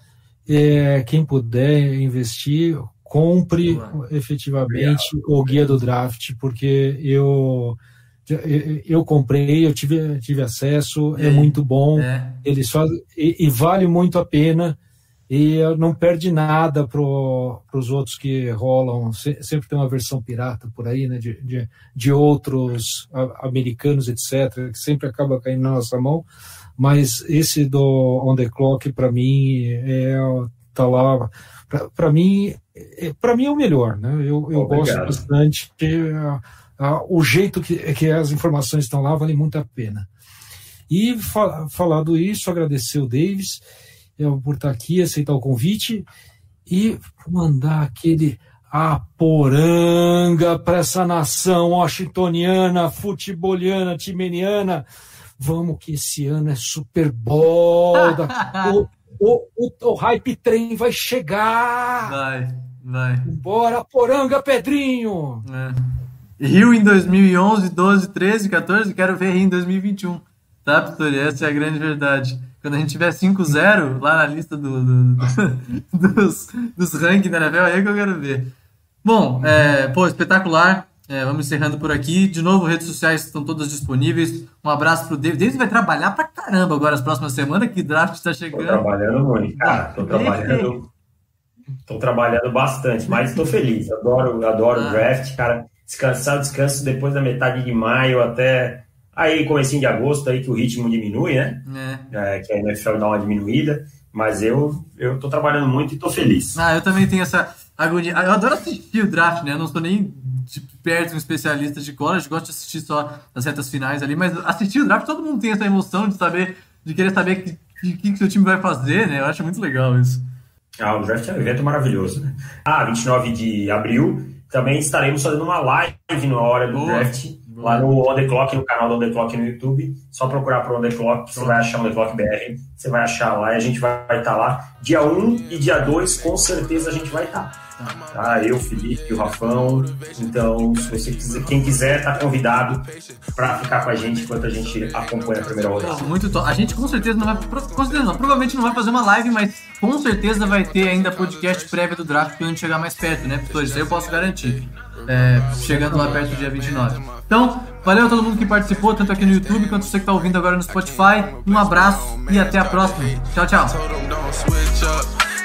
é, quem puder investir, compre efetivamente o guia do draft, porque eu eu comprei, eu tive, tive acesso, é, é muito bom, é. eles fazem, e, e, vale muito a pena, e não perde nada para os outros que rolam, sempre tem uma versão pirata por aí, né, de, de, de outros americanos, etc., que sempre acaba caindo na nossa mão, mas esse do On The Clock, para mim, é, tá lá. Para mim, é, para mim é o melhor, né? Eu, eu gosto bastante. Uh, uh, o jeito que, que as informações estão lá vale muito a pena. E fa falado isso, agradecer o Davis eu, por estar aqui, aceitar o convite e mandar aquele aporanga para essa nação washingtoniana, futeboliana, timeniana Vamos que esse ano é Super Bowl. *laughs* o, o, o, o, hype trem vai chegar.
Vai, vai.
Bora, Poranga, Pedrinho.
É. Rio em 2011, 12, 13, 14. Quero ver Rio em 2021. Tá, Pitori? Essa é a grande verdade. Quando a gente tiver 5-0 lá na lista do, do, do, *laughs* dos, dos rankings da NFL, é aí que eu quero ver. Bom, é, pô, espetacular. É, vamos encerrando por aqui. De novo, redes sociais estão todas disponíveis. Um abraço pro David. David vai trabalhar pra caramba agora as próximas semanas, que draft está chegando. Tô
trabalhando muito, cara. Tô trabalhando. tô trabalhando bastante, mas estou feliz. Adoro, adoro ah. draft, cara. Descansar, descanso depois da metade de maio até aí comecinho de agosto aí que o ritmo diminui, né? É. É, que a NFL dá uma diminuída. Mas eu, eu tô trabalhando muito e tô feliz.
Ah, eu também tenho essa agonia. Eu adoro assistir o draft, né? Eu não sou nem de perto um especialista de college, gosto de assistir só as retas finais ali, mas assistir o draft, todo mundo tem essa emoção de saber, de querer saber o que, que, que seu time vai fazer, né? Eu acho muito legal isso.
Ah, o draft é um evento maravilhoso, né? Ah, 29 de abril, também estaremos fazendo uma live na hora do Boa. draft, Boa. lá no On The Clock, no canal do On The Clock no YouTube. Só procurar por On The Clock, você vai achar On The Clock BR, você vai achar lá e a gente vai estar lá. Dia 1 e dia 2, com certeza a gente vai estar. Tá. Tá? Eu, Felipe, o Rafão. Então, se você quiser, quem quiser, tá convidado para ficar com a gente enquanto a gente acompanha a primeira rodada.
Muito top. A gente com certeza não vai. Com certeza não, provavelmente não vai fazer uma live, mas com certeza vai ter ainda podcast prévio do draft quando a gente chegar mais perto, né? Isso aí eu posso garantir. É, chegando lá perto do dia 29. Então, Valeu a todo mundo que participou, tanto aqui no YouTube quanto você que está ouvindo agora no Spotify. Um abraço e até a próxima. Tchau, tchau.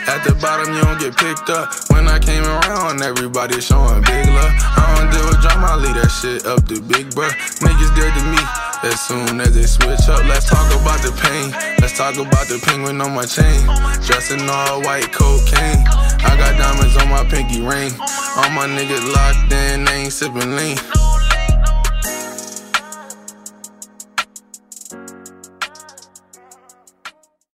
At the bottom, you don't get picked up. When I came around, everybody showing big love. I don't deal with drama, I leave that shit up to big bro. Niggas dead to me as soon as they switch up. Let's talk about the pain. Let's talk about the penguin on my chain. Dressing all white cocaine. I got diamonds on my pinky ring. All my niggas locked in, they ain't sipping lean.